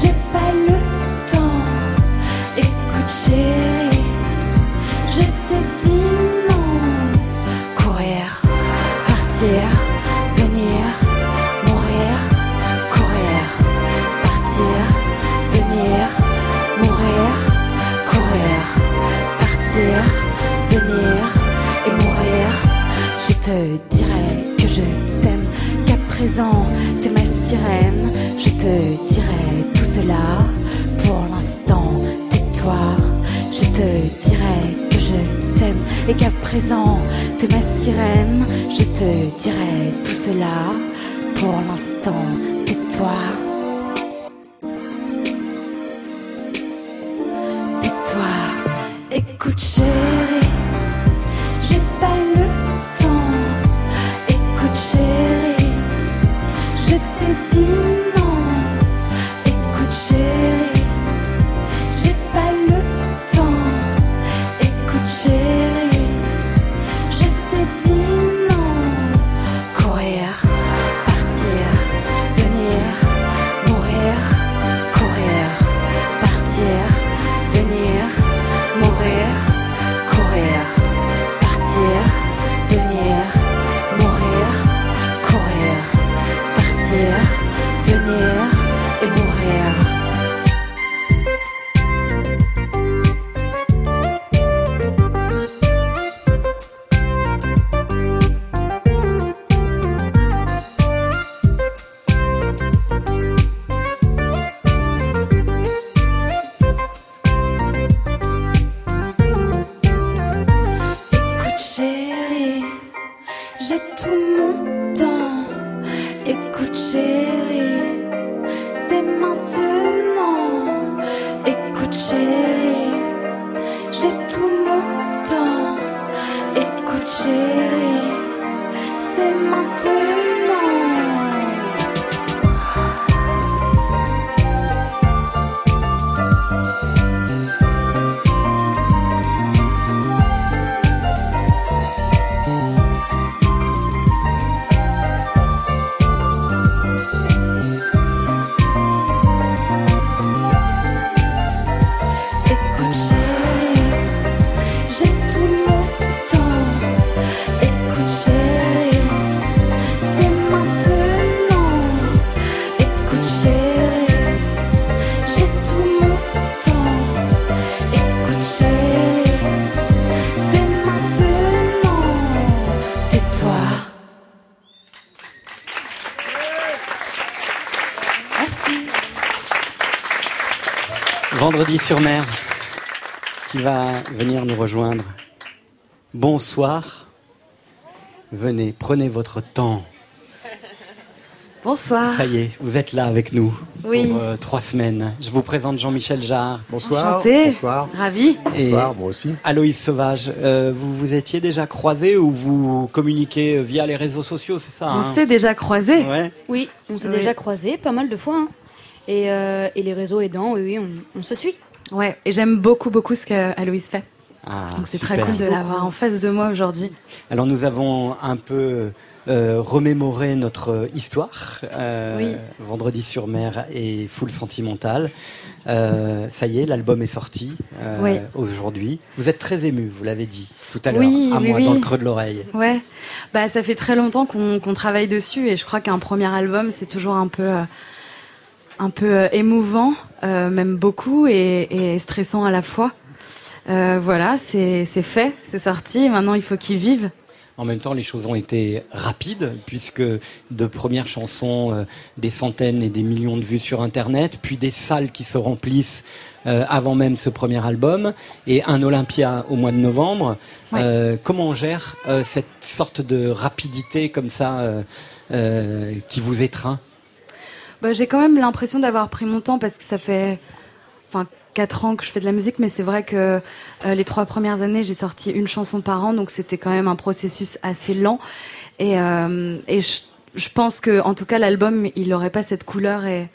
j'ai pas le temps. Écoute chérie, je t'ai dit non. Courir, partir, venir, mourir, courir, partir, venir, mourir, courir, partir, venir et mourir. Je te dirai que je t'aime, qu'à présent t'es ma Je te dirai tout cela pour l'instant, tais-toi. Je te dirai que je t'aime et qu'à présent t'es ma sirène. Je te dirai tout cela pour l'instant, tais-toi. Tais-toi, écoute je t'ai Sur mer, qui va venir nous rejoindre. Bonsoir. Venez, prenez votre temps. Bonsoir. Ça y est, vous êtes là avec nous Oui. pour euh, trois semaines. Je vous présente Jean-Michel Jarre. Bonsoir. Enchantée. Bonsoir. Ravi. Et Bonsoir, moi aussi. Aloïs Sauvage, euh, vous vous étiez déjà croisés ou vous communiquez via les réseaux sociaux, c'est ça On hein s'est déjà croisés. Ouais. Oui, on s'est Oui. déjà croisés pas mal de fois. hein. Et, euh, et les réseaux aidants, oui, oui, on, on se suit. Ouais, et j'aime beaucoup, beaucoup ce que Aloïse fait. Ah, Donc c'est très cool de l'avoir en face de moi aujourd'hui. Alors nous avons un peu euh, remémoré notre histoire. euh, Oui. Vendredi sur mer et full sentimental. Euh, ça y est, l'album est sorti euh, Oui. aujourd'hui. Vous êtes très ému, vous l'avez dit tout à l'heure, Oui, à moi, oui. dans le creux de l'oreille. Ouais, bah ça fait très longtemps qu'on travaille dessus et je crois qu'un premier album c'est toujours un peu euh, un peu euh, émouvant, euh, même beaucoup et, et stressant à la fois. Euh, voilà, c'est fait, c'est sorti. et Maintenant il faut qu'il vive. En même temps, les choses ont été rapides, puisque de premières chansons, euh, des centaines et des millions de vues sur Internet, puis des salles qui se remplissent euh, avant même ce premier album, et un Olympia au mois de novembre. Euh, comment on gère cette sorte de rapidité comme ça qui vous étreint? Bah, j'ai quand même l'impression d'avoir pris mon temps parce que ça fait enfin quatre ans que je fais de la musique, mais c'est vrai que euh, les trois premières années, j'ai sorti une chanson par an, donc c'était quand même un processus assez lent. Et, euh, et je, je pense que, en tout cas, l'album, il n'aurait pas cette couleur et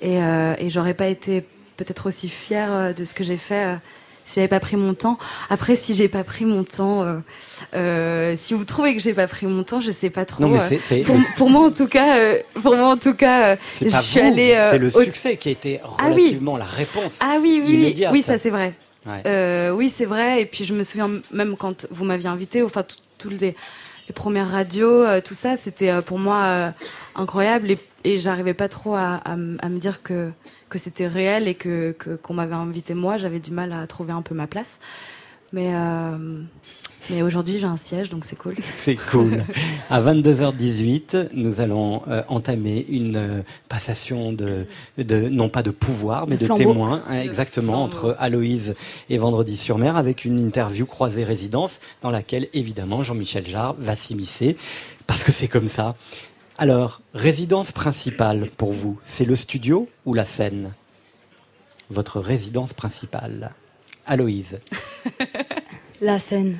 et, euh, et j'aurais pas été peut-être aussi fière euh, de ce que j'ai fait. Si j'avais pas pris mon temps. Après, si j'ai pas pris mon temps, euh, euh, si vous trouvez que j'ai pas pris mon temps, je sais pas trop. Non, mais euh, c'est- pour, moi, en tout cas, euh, pour moi, en tout cas, je pas suis vous, allée. c'est le au- succès qui a été Ah oui. relativement la réponse Ah oui, oui, oui, immédiate. oui, ça c'est vrai. Ouais. Oui, c'est vrai. Et puis je me souviens même quand vous m'aviez invité, enfin tous les, les premières radios, tout ça, c'était pour moi incroyable et, et j'arrivais pas trop à, à m- à me dire que que c'était réel et que qu'on m'avait invité moi. J'avais du mal à trouver un peu ma place. Mais euh, mais aujourd'hui j'ai un siège, donc c'est cool. C'est cool. À 22h18, nous allons euh, entamer une euh, passation de, de, non pas de pouvoir, mais De de, témoins, hein, De exactement, entre Aloïse et Vendredi-sur-Mer, avec une interview croisée résidence, dans laquelle, évidemment, Jean-Michel Jarre va s'immiscer, parce que c'est comme ça. Alors, résidence principale pour vous, c'est le studio ou la scène? Votre résidence principale. Aloïse, La scène.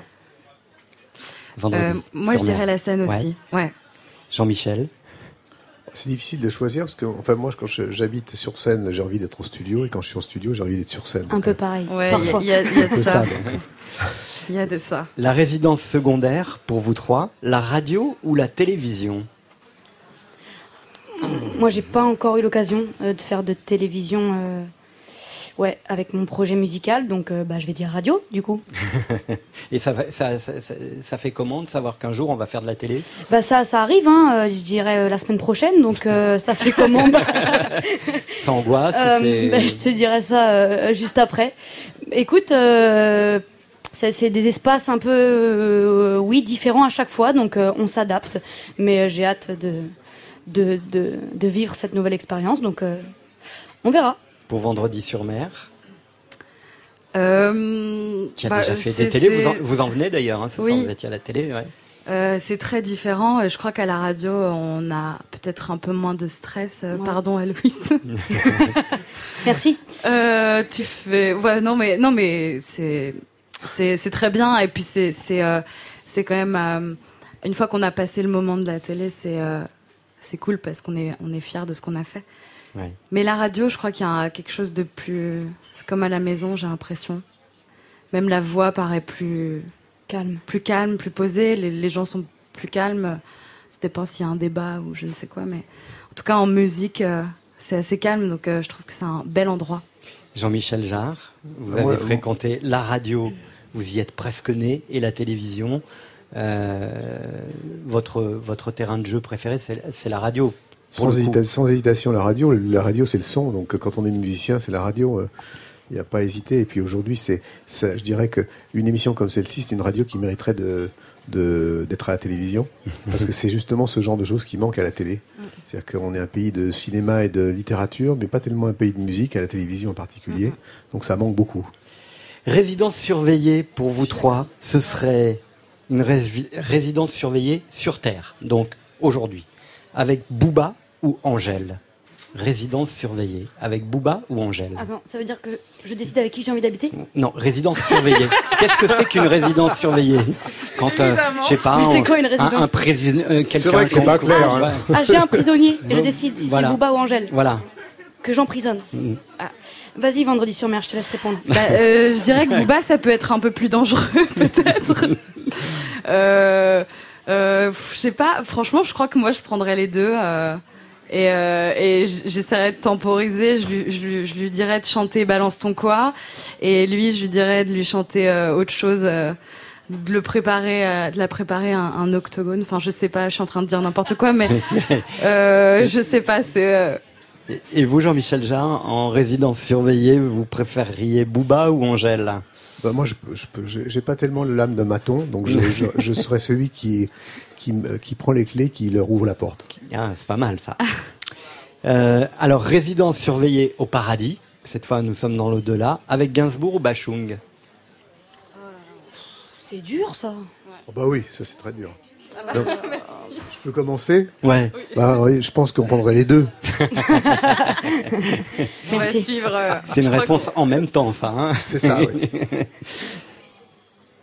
vendredi. Euh, moi je dirais la scène Ouais. aussi. Ouais. Jean-Michel C'est difficile de choisir parce que, enfin, moi, quand j'habite sur scène, j'ai envie d'être au studio, et quand je suis au studio, j'ai envie d'être sur scène. Un peu pareil. Ouais, il y a- parfois. il y, a- il y a Un de peu ça. ça, donc. Il y a de ça. La résidence secondaire, pour vous trois, la radio ou la télévision? Moi, j'ai pas encore eu l'occasion euh, de faire de télévision. euh, Ouais, avec mon projet musical, donc euh, bah, je vais dire radio, du coup. Et ça, va- ça, ça, ça- ça fait comment de savoir qu'un jour on va faire de la télé? Bah ça, ça arrive, hein, euh, je dirais euh, la semaine prochaine, donc euh, ça fait comment bah, Ça angoisse euh, c'est- bah, Je te dirai ça euh, juste après. Écoute, euh, c'est c'est des espaces un peu, euh, oui, différents à chaque fois, donc euh, on s'adapte. Mais euh, j'ai hâte de, de, de, de vivre cette nouvelle expérience, donc euh, on verra. Pour Vendredi sur Mer, Euh, qui a bah, déjà fait c'est- des télés, vous en, vous en venez d'ailleurs, hein, ce Oui. soir vous étiez à la télé. Ouais. Euh, c'est très différent. Je crois qu'à la radio, on a peut-être un peu moins de stress. Euh, Ouais. Pardon, Aloïs. Merci. Euh, tu fais. Ouais, non, mais non, mais c'est c'est c'est très bien. Et puis c'est c'est euh, c'est quand même euh, une fois qu'on a passé le moment de la télé, c'est euh, c'est cool parce qu'on est on est fier de ce qu'on a fait. Ouais. Mais la radio, je crois qu'il y a quelque chose de plus. C'est comme à la maison, j'ai l'impression. Même la voix paraît plus calme, plus calme, plus posée. Les, les gens sont plus calmes. Ça dépend s'il y a un débat ou je ne sais quoi, mais en tout cas en musique, euh, c'est assez calme. Donc euh, je trouve que c'est un bel endroit. Jean-Michel Jarre, vous avez fréquenté la radio, vous y êtes presque né, et la télévision. Euh, votre, votre terrain de jeu préféré, c'est la radio. Sans, hésita- hésitation, la radio, la radio c'est le son. Donc euh, quand on est musicien, c'est la radio. Il n'y a pas à hésiter. Et puis aujourd'hui, c'est, je dirais que une émission comme celle-ci, c'est une radio qui mériterait de, de- d'être à la télévision, parce que c'est justement ce genre de choses qui manque à la télé. C'est-à-dire qu'on est un pays de cinéma et de littérature, mais pas tellement un pays de musique, à la télévision en particulier. Donc ça manque beaucoup. Résidence surveillée pour vous trois, ce serait une rési- résidence surveillée sur Terre, donc aujourd'hui, avec Booba ou Angèle? Résidence surveillée, avec Booba ou Angèle? Attends, ça veut dire que je décide avec qui j'ai envie d'habiter? Non, résidence surveillée. Qu'est-ce que c'est qu'une résidence surveillée? Quand, euh, je sais pas, Mais c'est un- quoi une un, résidence? un président, euh, quelqu'un vrai que c'est qui- pas clair, hein. Ah, j'ai un prisonnier et je décide si voilà. c'est Bouba ou Angèle. Voilà. Que j'emprisonne. Mm. Ah. Vas-y, vendredi sur mer, je te laisse répondre. Bah, euh, je dirais que Booba, ça peut être un peu plus dangereux, peut-être. euh, euh, je sais pas. Franchement, je crois que moi, je prendrais les deux. euh, et euh, j'essaierais de temporiser. Je lui, je, lui, je lui dirais de chanter Balance ton quoi. Et lui, je lui dirais de lui chanter euh, autre chose. euh, de le préparer, de la préparer un, un octogone. Enfin, je sais pas. Je suis en train de dire n'importe quoi, mais euh, je sais pas. C'est euh, Et- vous, Jean-Michel Jarre, en résidence surveillée, vous préféreriez Booba ou Angèle? Bah, moi, je, j'ai pas tellement l'âme de maton, donc je, je, je serai celui qui, qui, qui prend les clés, qui leur ouvre la porte. Ah, c'est pas mal ça. Euh, alors, résidence surveillée au paradis. Cette fois, nous sommes dans l'au-delà. Avec Gainsbourg ou Bachung? C'est dur ça. Oh, bah oui, ça c'est très dur. Donc, je peux commencer Ouais. Bah oui, je pense qu'on prendrait les deux. On va Merci. suivre. euh, C'est une je crois réponse en même temps, ça. hein C'est ça, oui.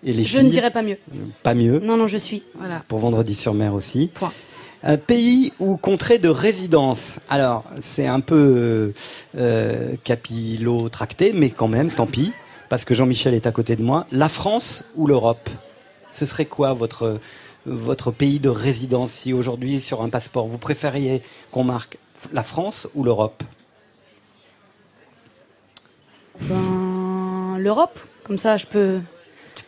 Et les Je filles ne dirais pas mieux. Pas mieux. Non, non, je suis. Voilà. Pour vendredi sur mer aussi. Point. Euh, pays ou contrée de résidence. Alors, c'est un peu euh, capillotracté, mais quand même, tant pis, parce que Jean-Michel est à côté de moi. La France ou l'Europe? Ce serait quoi votre, votre pays de résidence si aujourd'hui, sur un passeport, vous préfériez qu'on marque la France ou l'Europe Ben, l'Europe. Comme ça, je peux.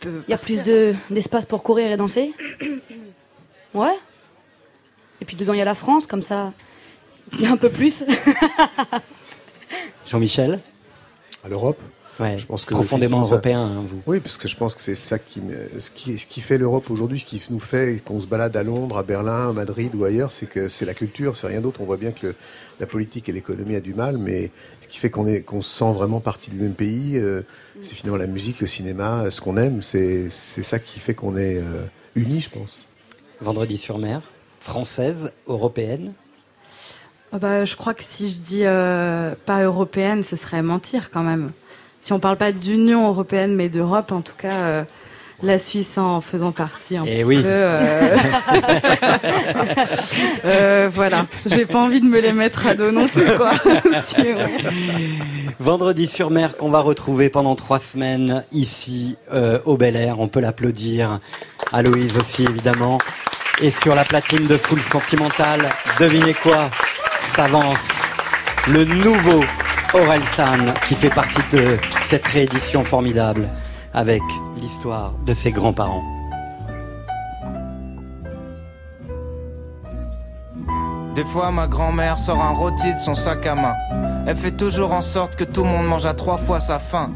Il y a plus de d'espace pour courir et danser. Ouais. Et puis dedans, il y a la France. Comme ça, il y a un peu plus. Jean-Michel À l'Europe Ouais, Je pense que profondément européen, hein, vous. Oui, parce que je pense que c'est ça qui, me- ce qui, ce qui fait l'Europe aujourd'hui, ce qui nous fait qu'on se balade à Londres, à Berlin, à Madrid ou ailleurs, c'est que c'est la culture, c'est rien d'autre. On voit bien que le- la politique et l'économie a du mal, mais ce qui fait qu'on est, qu'on se sent vraiment partie du même pays, euh, c'est finalement la musique, le cinéma, ce qu'on aime. C'est, c'est ça qui fait qu'on est euh, unis, je pense. Vendredi sur mer, française, européenne. Ah bah, je crois que si je dis euh, pas européenne, ce serait mentir quand même. Si on parle pas d'Union européenne, mais d'Europe, en tout cas, euh, la Suisse en faisant partie un Eh petit oui. peu. euh, euh, voilà, j'ai pas envie de me les mettre à dos non plus, quoi. Vendredi sur mer qu'on va retrouver pendant trois semaines ici au Bel Air. On peut l'applaudir. À Louise aussi évidemment. Et sur la platine de Full Sentimental, devinez quoi? S'avance le nouveau Aurel San qui fait partie de cette réédition formidable avec l'histoire de ses grands-parents. Des fois, ma grand-mère sort un rôti de son sac à main. Elle fait toujours en sorte que tout le monde mange à trois fois sa faim.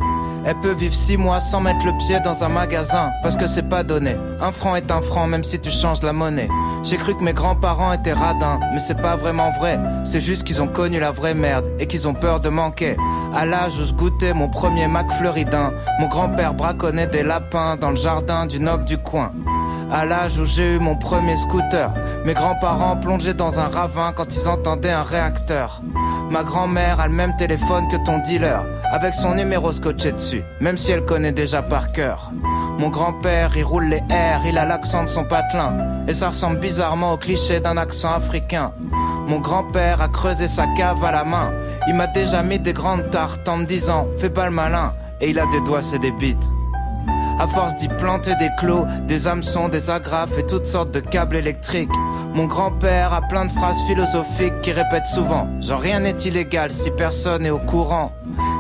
Elle peut vivre six mois sans mettre le pied dans un magasin, parce que c'est pas donné. Un franc est un franc, même si tu changes la monnaie. J'ai cru que mes grands-parents étaient radins, mais c'est pas vraiment vrai. C'est juste qu'ils ont connu la vraie merde et qu'ils ont peur de manquer. À l'âge où je goûtais mon premier Mac Fleuridin, mon grand-père braconnait des lapins dans le jardin du noble du coin. À l'âge où j'ai eu mon premier scooter, mes grands-parents plongeaient dans un ravin quand ils entendaient un réacteur. Ma grand-mère a le même téléphone que ton dealer, avec son numéro scotché dessus, même si elle connaît déjà par cœur. Mon grand-père, il roule les airs, il a l'accent de son patelin, et ça ressemble bizarrement au cliché d'un accent africain. Mon grand-père a creusé sa cave à la main, il m'a déjà mis des grandes tartes en me disant, fais pas le malin, et il a des doigts, c'est des bites. À force d'y planter des clos, des hameçons, des agrafes et toutes sortes de câbles électriques. Mon grand-père a plein de phrases philosophiques qui répète souvent Genre rien n'est illégal si personne est au courant.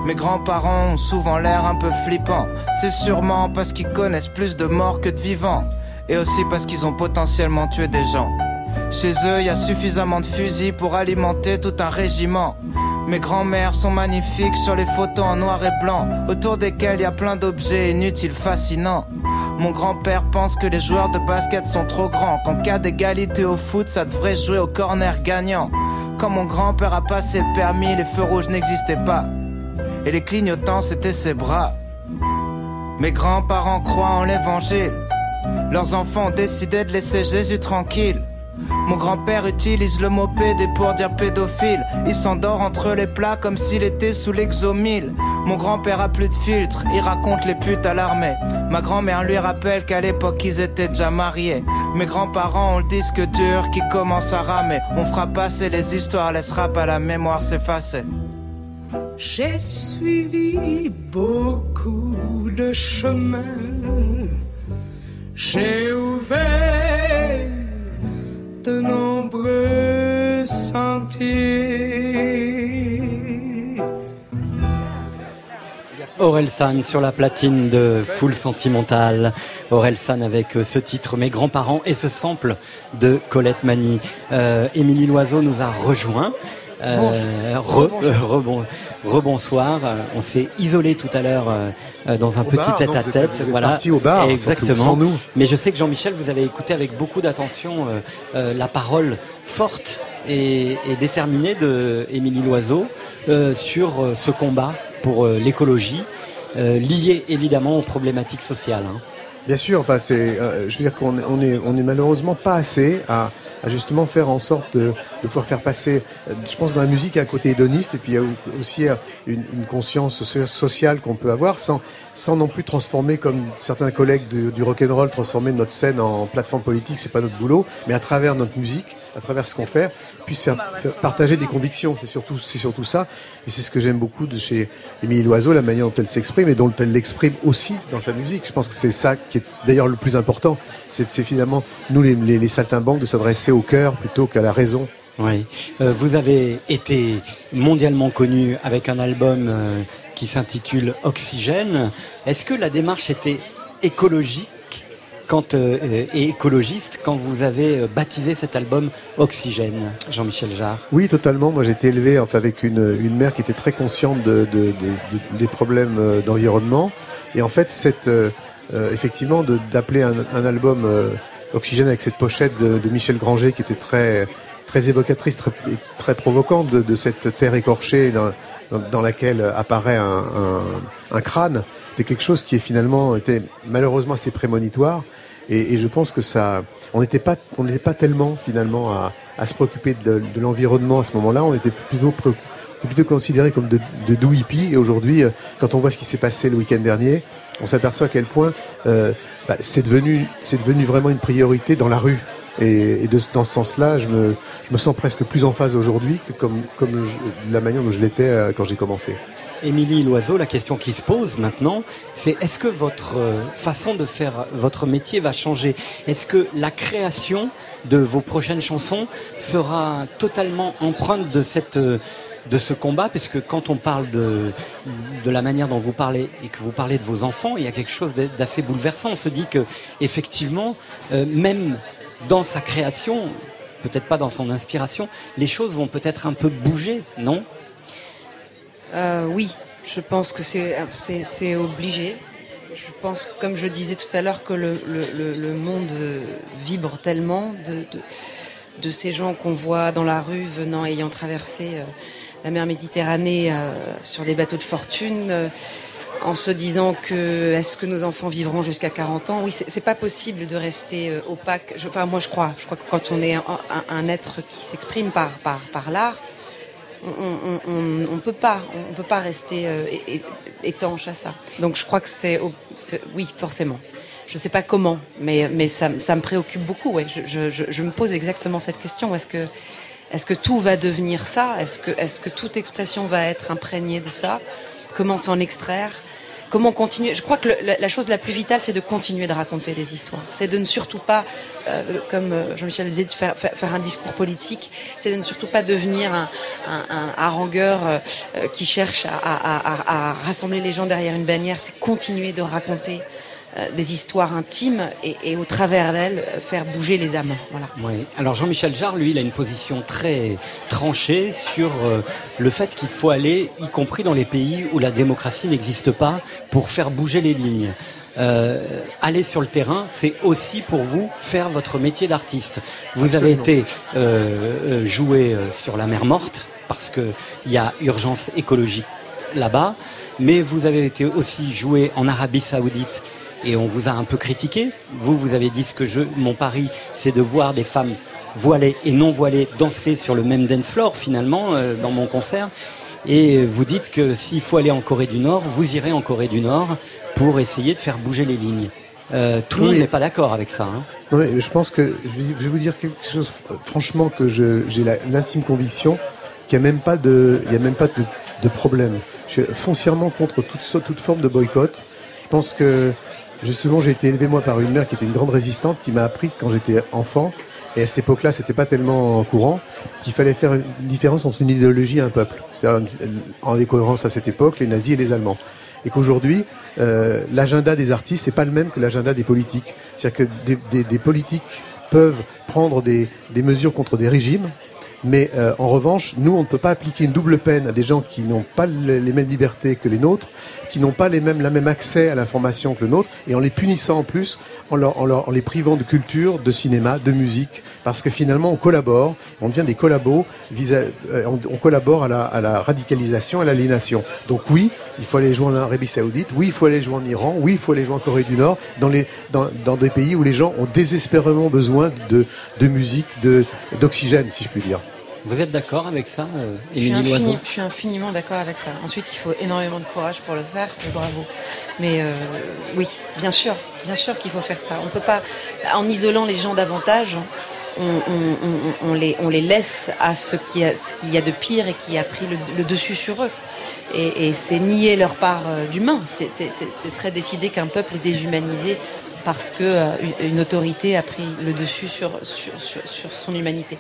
Mes grands-parents ont souvent l'air un peu flippants. C'est sûrement parce qu'ils connaissent plus de morts que de vivants. Et aussi parce qu'ils ont potentiellement tué des gens. Chez eux, il y a suffisamment de fusils pour alimenter tout un régiment. Mes grands-mères sont magnifiques sur les photos en noir et blanc, autour desquelles il y a plein d'objets inutiles fascinants. Mon grand-père pense que les joueurs de basket sont trop grands, qu'en cas d'égalité au foot, ça devrait jouer au corner gagnant. Quand mon grand-père a passé le permis, les feux rouges n'existaient pas. Et les clignotants, c'était ses bras. Mes grands-parents croient en l'évangile. Leurs enfants ont décidé de laisser Jésus tranquille. Mon grand-père utilise le mot pédé pour dire pédophile. Il s'endort entre les plats comme s'il était sous l'exomile. Mon grand-père a plus de filtre, il raconte les putes à l'armée. Ma grand-mère lui rappelle qu'à l'époque ils étaient déjà mariés. Mes grands-parents ont le disque dur qui commence à ramer. On fera passer les histoires, laissera pas la mémoire s'effacer. J'ai suivi beaucoup de chemins. J'ai ouvert Aurel San sur la platine de Full Sentimental. Aurel San avec euh, ce titre Mes grands-parents et ce sample de Colette Mani. Euh, Émilie Loiseau nous a rejoint. Euh, re- Rebonjour. rebon- rebonsoir. On s'est isolé tout à l'heure euh, dans un Au petit bar, non, tête à vous tête. êtes voilà, au bar, exactement. surtout, sans nous. Mais je sais que Jean-Michel, vous avez écouté avec beaucoup d'attention euh, la parole forte et, et déterminée de Émilie Loiseau sur ce combat pour euh, l'écologie, euh, lié évidemment aux problématiques sociales. hein. Bien sûr, enfin c'est, euh, je veux dire qu'on on est, on est malheureusement pas assez à, à justement faire en sorte de, de pouvoir faire passer. euh, Je pense dans la musique il y a un côté hédoniste et puis il y a aussi euh, une, une conscience so- sociale qu'on peut avoir sans, sans non plus transformer comme certains collègues du rock and roll transformer notre scène en plateforme politique. C'est pas notre boulot, mais à travers notre musique, à travers ce qu'on fait, puisse faire, faire partager des convictions. C'est surtout, c'est surtout ça. Et c'est ce que j'aime beaucoup de chez Émilie Loiseau, la manière dont elle s'exprime et dont elle l'exprime aussi dans sa musique. Je pense que c'est ça qui est d'ailleurs le plus important. C'est, finalement, nous les, les, les saltimbanques, de s'adresser au cœur plutôt qu'à la raison. Oui. Euh, vous avez été mondialement connu avec un album euh, qui s'intitule Oxygène. Est-ce que la démarche était écologique quand, euh, et écologiste quand vous avez baptisé cet album Oxygène, Jean-Michel Jarre? Oui, totalement. Moi, j'ai été élevé enfin, avec une, une mère qui était très consciente de, de- de- de- des problèmes d'environnement. Et en fait, cette, euh, effectivement, d'appeler un, un album euh, Oxygène avec cette pochette de, de Michel Granger qui était très, très évocatrice, très, très provocante de, de cette terre écorchée dans, dans- laquelle apparaît un, un- un crâne, c'était quelque chose qui est finalement était malheureusement assez prémonitoire. Et, et je pense que ça, on n'était pas, on n'était pas tellement finalement à, à se préoccuper de, de l'environnement à ce moment-là. On était plutôt plutôt considéré comme de, de doux hippies. Et aujourd'hui, euh, quand on voit ce qui s'est passé le week-end dernier, on s'aperçoit à quel point euh, bah, c'est devenu, vraiment une priorité dans la rue. Et, dans ce sens-là, je me, sens presque plus en phase aujourd'hui que comme, la manière dont je l'étais euh, quand j'ai commencé. Émilie Loiseau, la question qui se pose maintenant, c'est est-ce que votre euh, façon de faire votre métier va changer? Est-ce que la création de vos prochaines chansons sera totalement empreinte de cette de ce combat parce que quand on parle de la manière dont vous parlez et que vous parlez de vos enfants, il y a quelque chose d'a- d'assez bouleversant. On se dit que effectivement, euh, même dans sa création, peut-être pas dans son inspiration, les choses vont peut-être un peu bouger, non? Euh, oui, je pense que c'est obligé. Je pense, comme je disais tout à l'heure, que le, le- monde vibre tellement de ces gens qu'on voit dans la rue venant, ayant traversé euh, la mer Méditerranée euh, sur des bateaux de fortune, euh, en se disant que est-ce que nos enfants vivront jusqu'à 40 ans? Oui, c'est pas possible de rester euh, opaque. Je- enfin, moi, je crois. Je crois que quand on est un, être qui s'exprime par, par, par l'art, on, on, on, peut pas, on peut pas rester étanche à ça. Donc je crois que c'est, oui, forcément. Je sais pas comment, mais mais ça, me- préoccupe beaucoup. Je, je, je me pose exactement cette question. Est-ce que est-ce que tout va devenir ça? Est-ce que est-ce que toute expression va être imprégnée de ça? Comment s'en extraire? Comment continuer? Je crois que la, chose la plus vitale, c'est de continuer de raconter des histoires. C'est de ne surtout pas, euh, comme euh, Jean-Michel disait, de faire, un discours politique. C'est de ne surtout pas devenir un, un, harangueur euh, qui cherche à, rassembler les gens derrière une bannière. C'est continuer de raconter des histoires intimes et, et au travers d'elles, euh, faire bouger les âmes. Voilà. Oui. Alors Jean-Michel Jarre, lui, il a une position très tranchée sur euh, le fait qu'il faut aller, y compris dans les pays où la démocratie n'existe pas, pour faire bouger les lignes. Euh, aller sur le terrain, c'est aussi pour vous faire votre métier d'artiste. Vous avez été euh, euh, joué euh, sur la mer morte parce que il y a urgence écologique là-bas, mais vous avez été aussi joué en Arabie Saoudite et on vous a un peu critiqué. Vous, vous avez dit ce que je, mon pari, c'est de voir des femmes voilées et non voilées danser sur le même dance floor finalement euh, dans mon concert. Et vous dites que s'il faut aller en Corée du Nord, vous irez en Corée du Nord pour essayer de faire bouger les lignes. Euh, tout le Oui. monde n'est pas d'accord avec ça. hein. Non, mais je pense que je vais, vous dire quelque chose fr- franchement que j'ai l'intime conviction qu'il n'y a même pas de, il y a même pas de, de problème. Je suis foncièrement contre toute, toute forme de boycott. Je pense que justement j'ai été élevé moi par une mère qui était une grande résistante qui m'a appris quand j'étais enfant et à cette époque-là c'était pas tellement courant qu'il fallait faire une différence entre une idéologie et un peuple. C'est-à-dire en décohérence à cette époque les nazis et les Allemands et qu'aujourd'hui, euh, l'agenda des artistes, c'est pas le même que l'agenda des politiques. C'est-à-dire que des, politiques peuvent prendre des, mesures contre des régimes, Mais euh, en revanche, nous, on ne peut pas appliquer une double peine à des gens qui n'ont pas le- les mêmes libertés que les nôtres, qui n'ont pas les mêmes, la même accès à l'information que le nôtre, et en les punissant en plus, en, leur, en, les privant de culture, de cinéma, de musique, parce que finalement, on collabore, on devient des collabos, euh, on, on collabore à la, à la radicalisation, à l'aliénation. Donc oui, il faut aller jouer en Arabie Saoudite, oui, il faut aller jouer en Iran, oui, il faut aller jouer en Corée du Nord, dans, des pays où les gens ont désespérément besoin de, de musique, de, d'oxygène, si je puis dire. Vous êtes d'accord avec ça, euh, Je suis, Émilie infini- je suis infiniment d'accord avec ça. Ensuite, il faut énormément de courage pour le faire, et bravo. Mais euh, oui, bien sûr, bien sûr qu'il faut faire ça. On peut pas, en isolant les gens davantage, on, on- on- on les, laisse à ce qu'il y, a- y de pire et qui a pris le, le dessus sur eux. Et, et c'est nier leur part euh, d'humain. Ce serait décider qu'un peuple est déshumanisé parce que euh, une- une autorité a pris le dessus sur, sur, sur, sur son humanité.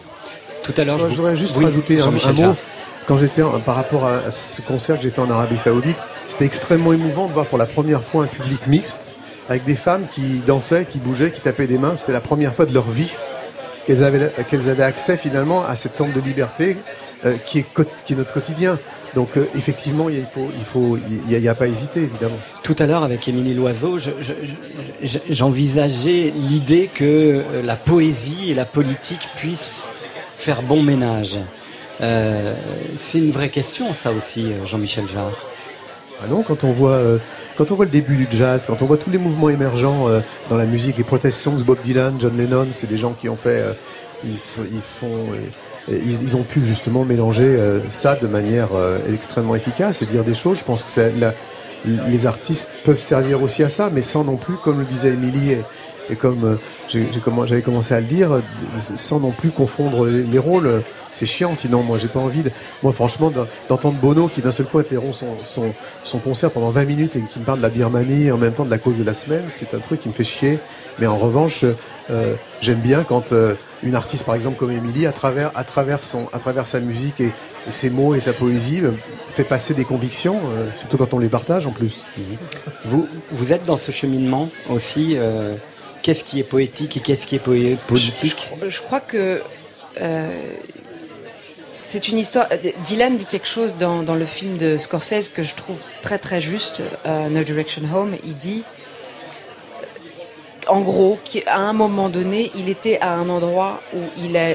Tout à l'heure, je je voudrais juste Oui, rajouter un, mot. Quand j'étais par rapport à, à ce concert que j'ai fait en Arabie Saoudite, c'était extrêmement émouvant de voir pour la première fois un public mixte avec des femmes qui dansaient, qui bougeaient, qui tapaient des mains. C'était la première fois de leur vie qu'elles avaient, qu'elles avaient accès finalement à cette forme de liberté euh, qui, est, qui est notre quotidien. Donc euh, effectivement, il faut, il faut, il y a, a pas à hésiter évidemment. Tout à l'heure, avec Émilie Loiseau, je- je- je- je- j'envisageais l'idée que euh, la poésie et la politique puissent faire bon ménage. Euh, c'est une vraie question, ça aussi, euh, Jean-Michel Jarre. Ah non, quand on voit euh, quand on voit le début du jazz, quand on voit tous les mouvements émergents dans la musique, les protest songs, Bob Dylan, John Lennon, c'est des gens qui ont fait, ils, ils font, ils, ont pu justement mélanger ça de manière extrêmement efficace et dire des choses. Je pense que la- les artistes peuvent servir aussi à ça, mais sans non plus, comme le disait Émilie et comme euh, j'avais commencé à le dire, euh, sans non plus confondre les, les rôles. C'est chiant, sinon moi j'ai pas envie de. Moi franchement, d'en- d'entendre Bono qui d'un seul coup interrompt son, son, concert pendant 20 minutes et qui me parle de la Birmanie en même temps de la cause de la semaine, c'est un truc qui me fait chier. Mais en revanche, euh, j'aime bien quand euh, une artiste par exemple comme Émilie, à travers, à, travers à travers sa musique et, ses mots et sa poésie, euh, fait passer des convictions, euh, surtout quand on les partage en plus. Vous, vous êtes dans ce cheminement aussi. Qu'est-ce qui est poétique et qu'est-ce qui est politique? Je crois que euh, c'est une histoire. euh, Dylan dit quelque chose dans, dans le film de Scorsese que je trouve très très juste, euh, No Direction Home. Il dit, en gros, qu'à un moment donné, il était à un endroit où il a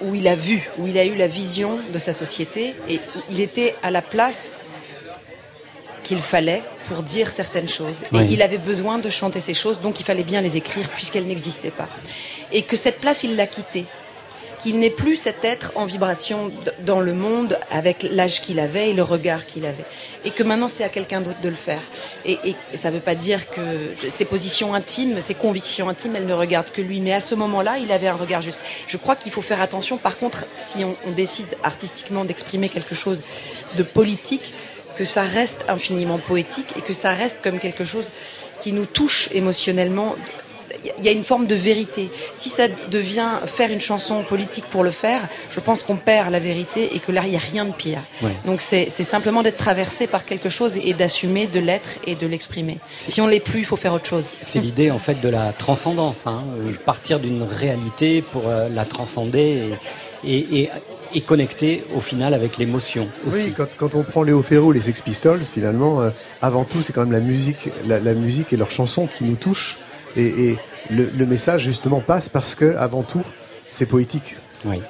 où il a vu, où il a eu la vision de sa société et il était à la place qu'il fallait pour dire certaines choses. Et il avait besoin de chanter ces choses, donc il fallait bien les écrire puisqu'elles n'existaient pas. Et que cette place, il l'a quittée. Qu'il n'est plus cet être en vibration dans le monde avec l'âge qu'il avait et le regard qu'il avait. Et que maintenant, c'est à quelqu'un d'autre de le faire. Et, et ça ne veut pas dire que ses positions intimes, ses convictions intimes, elles ne regardent que lui. Mais à ce moment-là, il avait un regard juste. Je crois qu'il faut faire attention. Par contre, si on, on décide artistiquement d'exprimer quelque chose de politique, que ça reste infiniment poétique et que ça reste comme quelque chose qui nous touche émotionnellement. Il y a une forme de vérité. Si ça devient faire une chanson politique pour le faire, je pense qu'on perd la vérité et que là, il n'y a rien de pire. Ouais. Donc c'est simplement d'être traversé par quelque chose et d'assumer, de l'être et de l'exprimer. Si on l'est plus, il faut faire autre chose. C'est l'idée en fait de la transcendance, hein, euh, partir d'une réalité pour euh, la transcender et, et, et, et connecter au final avec l'émotion aussi. Oui, quand, quand on prend Léo Ferrou, les Sex Pistols, finalement, euh, avant tout, c'est quand même la musique, la, la musique et leurs chansons qui nous touchent. Et, et le, le message, justement, passe parce que, avant tout, c'est poétique. Oui.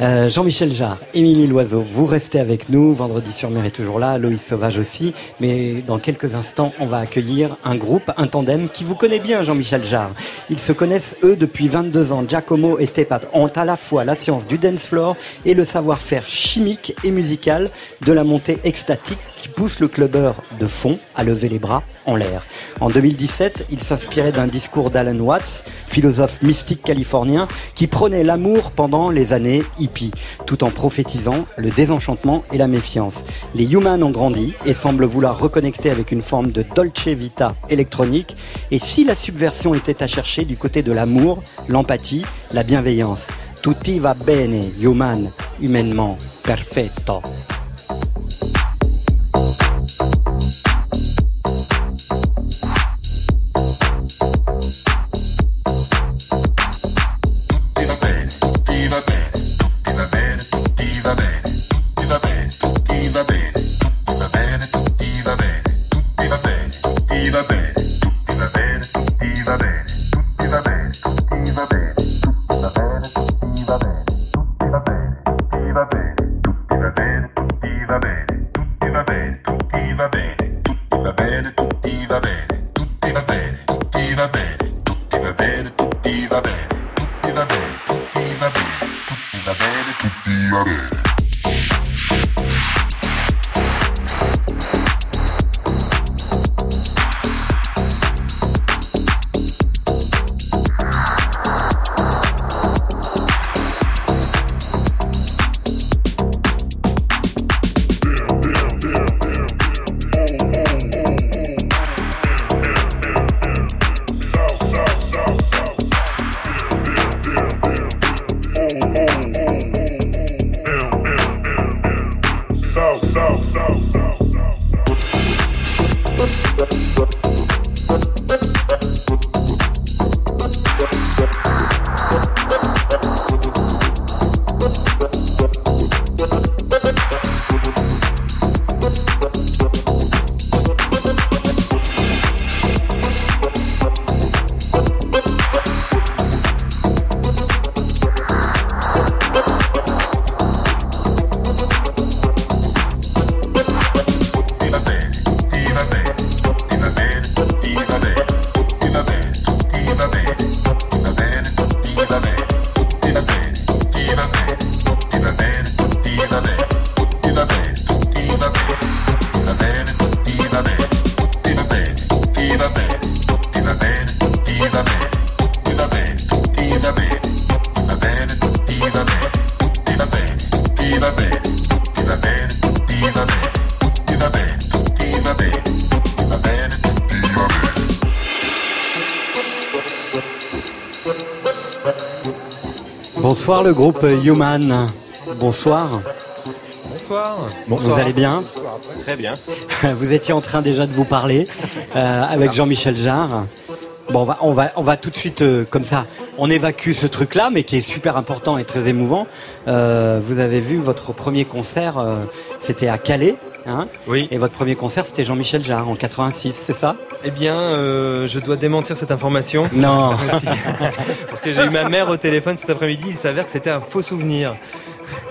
Euh, Jean-Michel Jarre, Émilie Loiseau, vous restez avec nous. Vendredi sur mer est toujours là, Loïs Sauvage aussi. Mais dans quelques instants, on va accueillir un groupe, un tandem qui vous connaît bien, Jean-Michel Jarre. Ils se connaissent, eux, depuis 22 ans. Giacomo et Tepat ont à la fois la science du dance floor et le savoir-faire chimique et musical de la montée extatique qui pousse le clubbeur de fond à lever les bras en l'air. En 2017, ils s'inspiraient d'un discours d'Alan Watts, philosophe mystique californien, qui prônait l'amour pendant les années hippie, tout en prophétisant le désenchantement et la méfiance. Les Humans ont grandi et semblent vouloir reconnecter avec une forme de Dolce Vita électronique. Et si la subversion était à chercher du côté de l'amour, l'empathie, la bienveillance, tutti va bene, human, humainement, perfetto. Bonsoir le groupe Human. Bonsoir. Bonsoir. Vous allez bien Très bien. Vous étiez en train déjà de vous parler euh, avec Jean-Michel Jarre. Bon, on va, on va, on va tout de suite euh, comme ça. On évacue ce truc-là, mais qui est super important et très émouvant. Euh, vous avez vu votre premier concert, c'était à Calais. Hein? Oui. Et votre premier concert, c'était Jean-Michel Jarre en 86, c'est ça? Eh bien, euh, je dois démentir cette information. Non. Parce que j'ai eu ma mère au téléphone cet après-midi. Il s'avère que c'était un faux souvenir.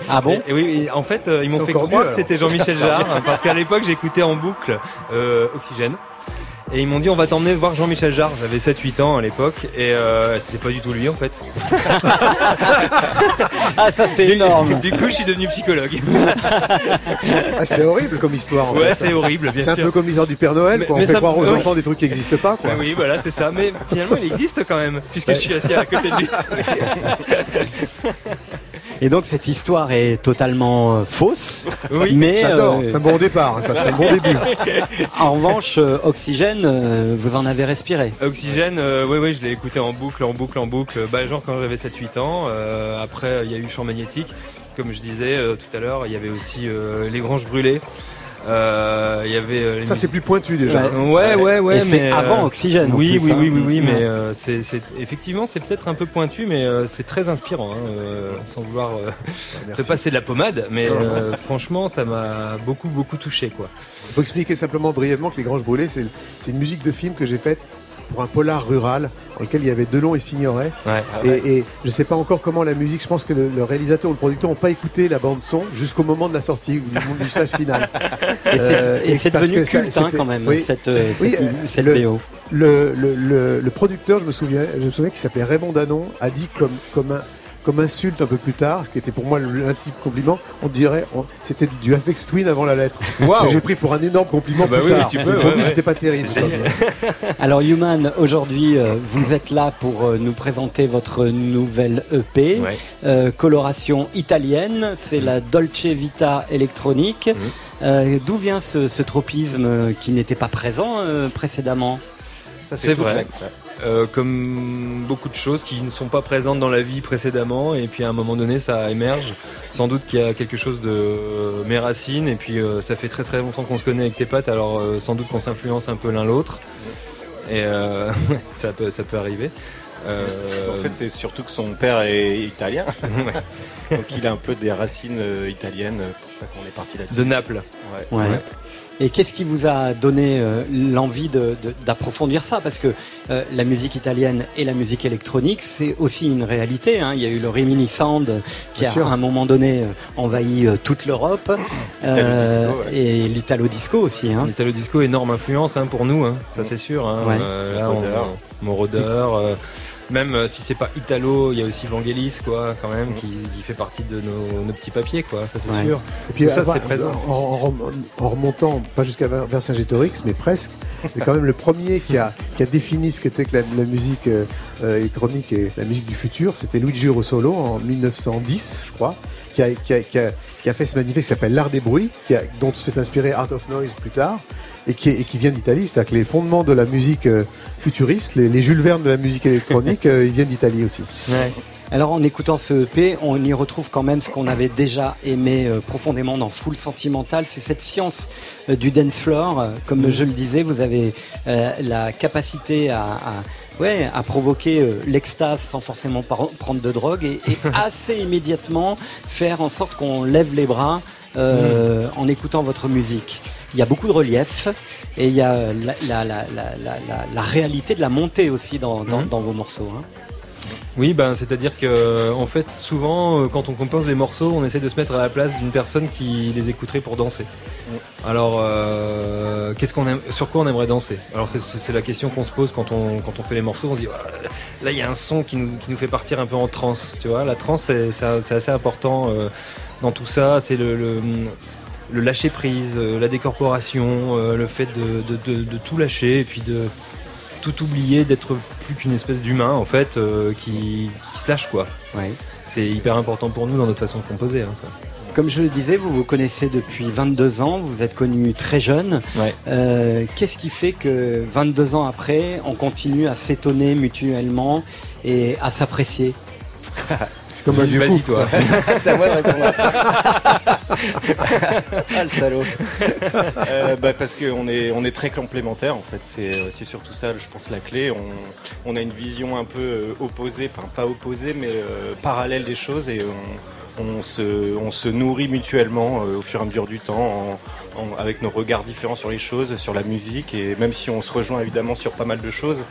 Ah bon et, et oui, et en fait, euh, ils m'ont fait croire mieux, que c'était Jean-Michel Jarre, parce qu'à l'époque, j'écoutais en boucle euh, Oxygène. Et ils m'ont dit on va t'emmener voir Jean-Michel Jarre. J'avais 7-8 ans à l'époque et euh, c'était pas du tout lui en fait. ah ça c'est énorme. Du coup je suis devenu psychologue. Ah, c'est horrible comme histoire. En Ouais, fait. c'est horrible, bien C'est un sûr. peu comme l'histoire du Père Noël. Mais- quoi. On mais fait ça- croire aux oui. enfants des trucs qui n'existent pas. Quoi. Oui, voilà, c'est ça. Mais finalement, il existe quand même, puisque je suis assis à côté de lui. Et donc cette histoire est totalement euh, fausse. Oui, mais J'adore, euh, c'est un bon départ. hein, Ça, c'est un bon début. en revanche, euh, Oxygène, euh, vous en avez respiré. Oxygène, euh, oui, oui, je l'ai écouté en boucle, en boucle, en boucle. Bah, genre quand j'avais 7-8 ans. Euh, après, il y a eu Champ Magnétique. Comme je disais euh, tout à l'heure, il y avait aussi euh, Les Granges Brûlées. Euh, Il y avait euh, les Ça, c'est plus pointu déjà. Ouais, ouais, ouais. Et c'est mais, avant Oxygène, en Oui, plus, oui, hein. oui, oui, oui, Ouais. mais euh, c'est, effectivement, c'est peut-être un peu pointu, mais euh, c'est très inspirant, hein, euh, sans vouloir euh, Merci. te passer de la pommade, mais euh, franchement, ça m'a beaucoup, beaucoup touché, quoi. Il faut expliquer simplement brièvement que Les Granges Brûlées, c'est une musique de film que j'ai faite pour un polar rural dans lequel il y avait Delon et Signoret. Ouais. Et, et je ne sais pas encore comment la musique, je pense que le, le réalisateur ou le producteur n'ont pas écouté la bande son jusqu'au moment de la sortie, du, du message final. Et c'est- Euh, c'est devenu que ça- culte, hein, quand même, oui. cette, euh, Oui, cette- euh, cette le, BO. Le producteur, je me souviens, je me souviens qu'il s'appelait Raymond Danon, a dit comme, comme, un, comme insulte un peu plus tard, ce qui était pour moi l'intime compliment, on dirait, on- c'était du Afex Twin avant la lettre. Que J'ai pris pour un énorme compliment Ah bah plus oui, tard. tu peux, Mais ouais, c'était pas terrible. Alors Human, aujourd'hui, euh, vous êtes là pour euh, nous présenter votre nouvelle EP, Ouais. euh, coloration italienne, c'est la Dolce Vita électronique. Euh, D'où vient ce, ce tropisme qui n'était pas présent euh, précédemment? Ça, c'est vrai. Euh, comme beaucoup de choses qui ne sont pas présentes dans la vie précédemment, et puis à un moment donné, ça émerge. Sans doute qu'il y a quelque chose de euh, mes racines, et puis euh, ça fait très très longtemps qu'on se connaît avec tes potes, alors euh, sans doute qu'on s'influence un peu l'un l'autre. Et euh, ça, peut, ça peut arriver. Euh, En fait, c'est surtout que son père est italien. Ouais. Donc il a un peu des racines euh, italiennes, pour ça qu'on est parti là-dessus. De Naples. Ouais. Ouais. Et qu'est-ce qui vous a donné euh, l'envie de- de- d'approfondir ça? Parce que euh, la musique italienne et la musique électronique, c'est aussi une réalité. hein. Il y a eu le Rimini Sound qui Bien a sûr. à un moment donné euh, envahi euh, toute l'Europe. L'Italo-disco, ouais. Et l'Italo Disco aussi. Hein. L'Italo Disco, énorme influence hein, pour nous, hein, ça c'est sûr. Hein. Ouais. Euh, là, on, Moroder. Même euh, si c'est pas Italo, il y a aussi Vangelis, quoi, quand même, qui, qui fait partie de nos, nos petits papiers, quoi, ça c'est Ouais. sûr. Et puis Tout ça, c'est présent. En, en- en remontant, pas jusqu'à Ver- Vercingétorix, mais presque, c'est quand même le premier qui a, qui a défini ce qu'était que la, la musique euh, euh, électronique et la musique du futur. C'était Luigi Russolo en 1910, je crois, qui a, qui a, qui a, qui a fait ce manifeste qui s'appelle L'Art des bruits, qui a- dont s'est inspiré Art of Noise plus tard. Et qui, est- et qui vient d'Italie, c'est-à-dire que les fondements de la musique euh, futuriste, les, les Jules Verne de la musique électronique, euh, ils viennent d'Italie aussi. Alors en écoutant ce EP, on y retrouve quand même ce qu'on avait déjà aimé euh, profondément dans Full Sentimental, c'est cette science euh, du dance floor. Comme Mhm. je le disais, vous avez euh, la capacité à, à- ouais, à provoquer l'extase sans forcément prendre de drogue et, et assez immédiatement faire en sorte qu'on lève les bras euh, en écoutant votre musique. Il y a beaucoup de relief et il y a la, la, la, la, la, la- la réalité de la montée aussi dans, dans, Mhm. dans vos morceaux. hein. Oui, ben, c'est-à-dire que en fait, souvent, euh, quand on compose les morceaux, on essaie de se mettre à la place d'une personne qui les écouterait pour danser. Alors, euh, qu'est-ce qu'on aime, sur quoi on aimerait danser? Alors, c'est- la question qu'on se pose quand on, quand on fait les morceaux. On se dit, là, il y a un son qui nous, qui nous fait partir un peu en transe. Tu vois, la transe, c'est c'est- c'est assez important euh, dans tout ça. C'est le, le, le lâcher prise, euh, la décorporation, euh, le fait de, de- de- de tout lâcher et puis de tout oublier, d'être plus qu'une espèce d'humain en fait euh, qui, qui se lâche quoi. C'est hyper important pour nous dans notre façon de composer. hein, ça. Comme je le disais, vous vous connaissez depuis 22 ans, vous êtes connu très jeune. Euh, Qu'est-ce qui fait que 22 ans après, on continue à s'étonner mutuellement et à s'apprécier? Comme un vieux Vas-y, toi. C'est à moi de répondre à ça. ah le salaud. Euh, bah, parce qu'on est, on est très complémentaires en fait. C'est, euh, c'est surtout ça, je pense, la clé. On, on a une vision un peu euh, opposée, enfin pas opposée, mais euh, parallèle des choses et on, on, se, on se nourrit mutuellement euh, au fur et à mesure du temps en- en- avec nos regards différents sur les choses, sur la musique et même si on se rejoint évidemment sur pas mal de choses,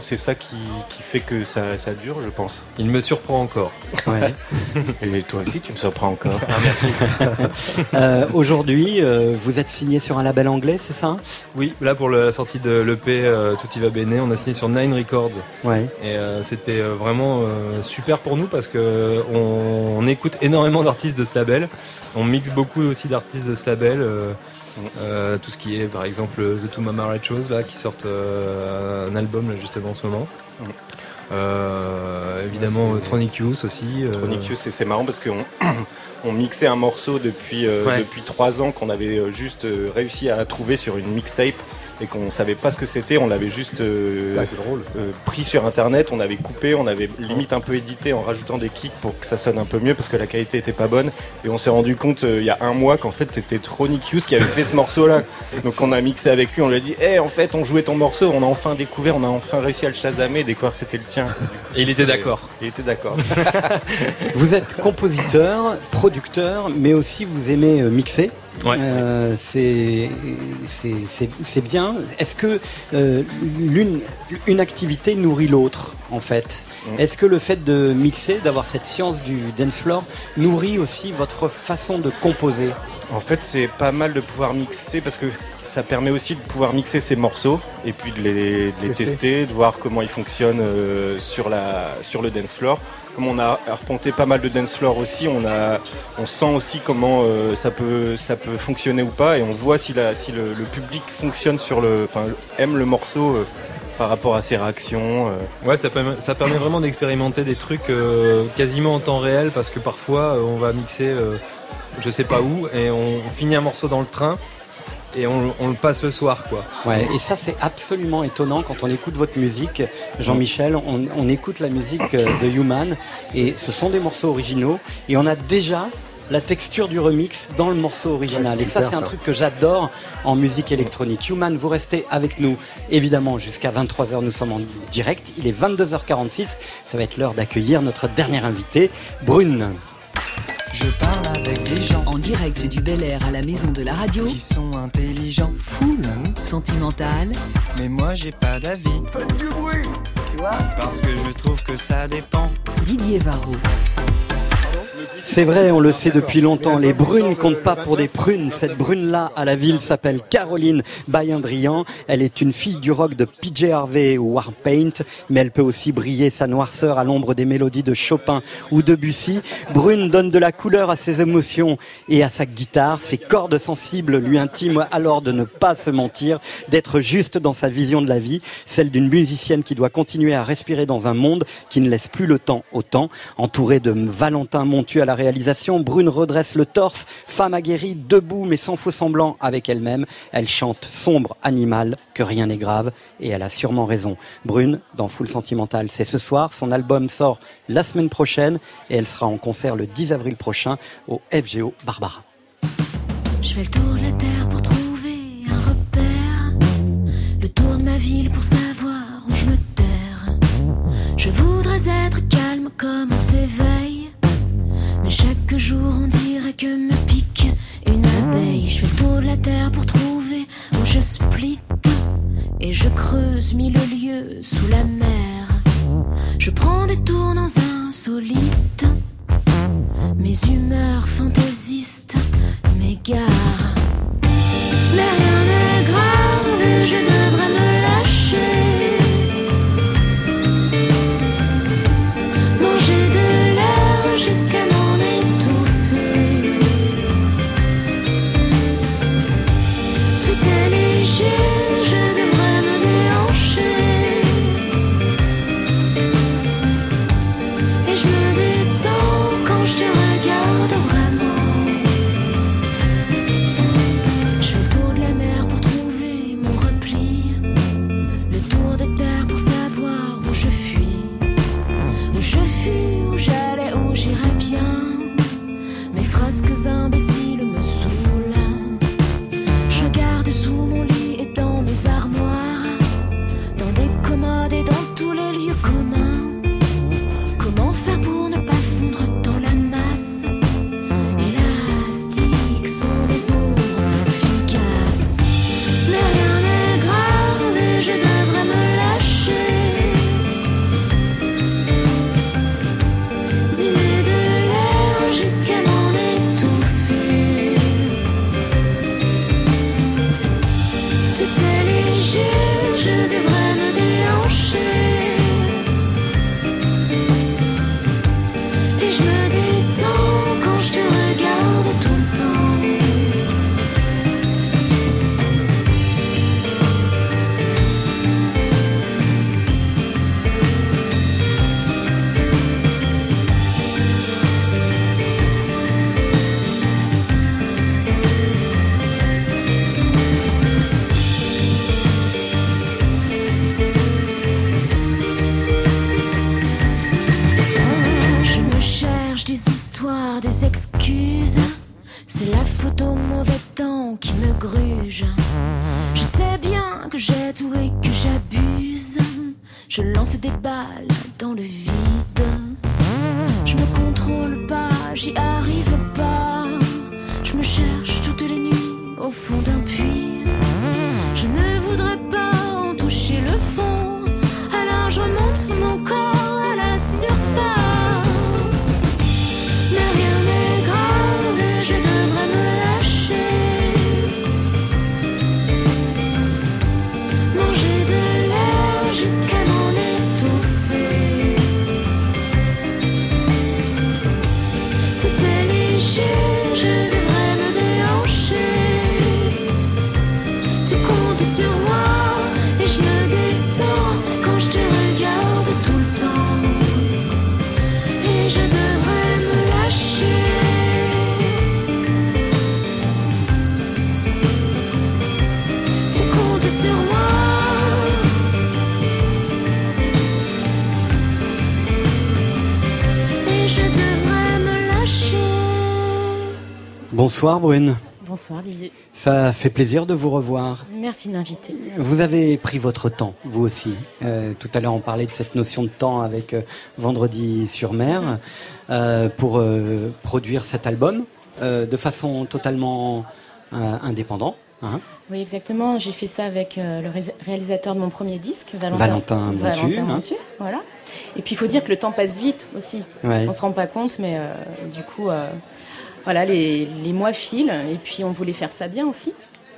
c'est ça qui, qui fait que ça, ça dure, je pense. Il me surprend encore. Ouais. et toi aussi, tu me surprends encore. Ah, merci. Euh, Aujourd'hui, euh, vous êtes signé sur un label anglais, c'est ça? Oui, là pour la sortie de l'EP euh, Tout y va bene, on a signé sur Nine Records. Ouais. Et euh, c'était vraiment euh, super pour nous parce que on, on écoute énormément d'artistes de ce label. On mixe beaucoup aussi d'artistes de ce label. Euh, tout ce qui est par exemple The Two Mama Red Shows là qui sortent euh, un album là, justement en ce moment. Euh, évidemment c'est- Tronic Youth aussi. Tronic Youth, c'est marrant parce qu'on on mixait un morceau depuis, Ouais. depuis trois ans qu'on avait juste réussi à trouver sur une mixtape et qu'on savait pas ce que c'était. On l'avait juste euh, Ah, drôle. euh, pris sur internet, on avait coupé, on avait limite un peu édité en rajoutant des kicks pour que ça sonne un peu mieux parce que la qualité était pas bonne. Et on s'est rendu compte euh, il y a un mois qu'en fait c'était Tronic Youth qui avait fait ce morceau-là. Donc on a mixé avec lui, on lui a dit, Eh, en fait on jouait ton morceau, on a enfin découvert, on a enfin réussi à le chasamer, découvrir que c'était le tien. Et il était d'accord. Il était d'accord. Vous êtes compositeur, producteur, mais aussi vous aimez mixer. Ouais. Euh, c'est bien. Est-ce que euh, l'une une activité nourrit l'autre en fait? Mm. Est-ce que le fait de mixer, d'avoir cette science du dance floor, nourrit aussi votre façon de composer? En fait, c'est pas mal de pouvoir mixer parce que ça permet aussi de pouvoir mixer ces morceaux et puis de les, de les Tester. tester, de voir comment ils fonctionnent euh, sur, la, sur le dance floor. On a arpenté pas mal de dance floor aussi, on, a, on sent aussi comment euh, ça, peut, ça peut fonctionner ou pas et on voit si, la, si le, public fonctionne sur le, aime le morceau euh, par rapport à ses réactions. euh. Ouais, ça permet, ça permet vraiment d'expérimenter des trucs quasiment en temps réel parce que parfois on va mixer je sais pas où et on finit un morceau dans le train et on, on le passe le soir quoi. Ouais, et ça c'est absolument étonnant quand on écoute votre musique, Jean-Michel. On, on écoute la musique euh, de Human et ce sont des morceaux originaux et on a déjà la texture du remix dans le morceau original. Ouais, et ça c'est un truc que j'adore en musique électronique. Human, vous restez avec nous évidemment jusqu'à 23h. Nous sommes en direct. Il est 22h46. Ça va être l'heure d'accueillir notre dernière invitée, Brune. Je parle avec des gens En direct du Bel Air à la maison de la radio. qui sont intelligents, Cool. Sentimental. mais moi j'ai pas d'avis. Faites du bruit, tu vois Parce que je trouve que ça dépend. Didier Varro. C'est vrai, on le sait depuis longtemps, les brunes comptent pas pour des prunes. Cette brune-là à la ville s'appelle Caroline Bayandrian. Elle est une fille du rock de PJ Harvey ou Warpaint, mais elle peut aussi briller sa noirceur à l'ombre des mélodies de Chopin ou de Bussy. Brune donne de la couleur à ses émotions et à sa guitare. Ses cordes sensibles lui intiment alors de ne pas se mentir, d'être juste dans sa vision de la vie, celle d'une musicienne qui doit continuer à respirer dans un monde qui ne laisse plus le temps au temps. Entourée de Valentin Montu à la réalisation, Brune redresse le torse, femme aguerrie, debout mais sans faux semblant avec elle-même. Elle chante sombre, animal, que rien n'est grave et elle a sûrement raison. Brune, dans Full Sentimental, c'est ce soir. Son album sort la semaine prochaine et elle sera en concert le 10 avril prochain au FGO Barbara. Mais chaque jour on dirait que me pique une abeille. Je fais le tour de la terre pour trouver où je split. Et je creuse mille lieux sous la mer. Je prends des tours insolites. Mes humeurs fantaisistes m'égarent. Mais rien n'est grave je devrais Bonsoir Brune. Bonsoir Lily. Ça fait plaisir de vous revoir. Merci de m'inviter. Vous avez pris votre temps, vous aussi. Euh, tout à l'heure, on parlait de cette notion de temps avec euh, Vendredi sur mer euh, pour produire cet album de façon totalement indépendante. hein. Oui, exactement. J'ai fait ça avec le ré- réalisateur de mon premier disque, Valentin, Valentin Montu, Valentin hein. Voilà. Et puis il faut dire que le temps passe vite aussi. Ouais. On se rend pas compte, mais du coup, voilà, les, les mois filent. Et puis on voulait faire ça bien aussi.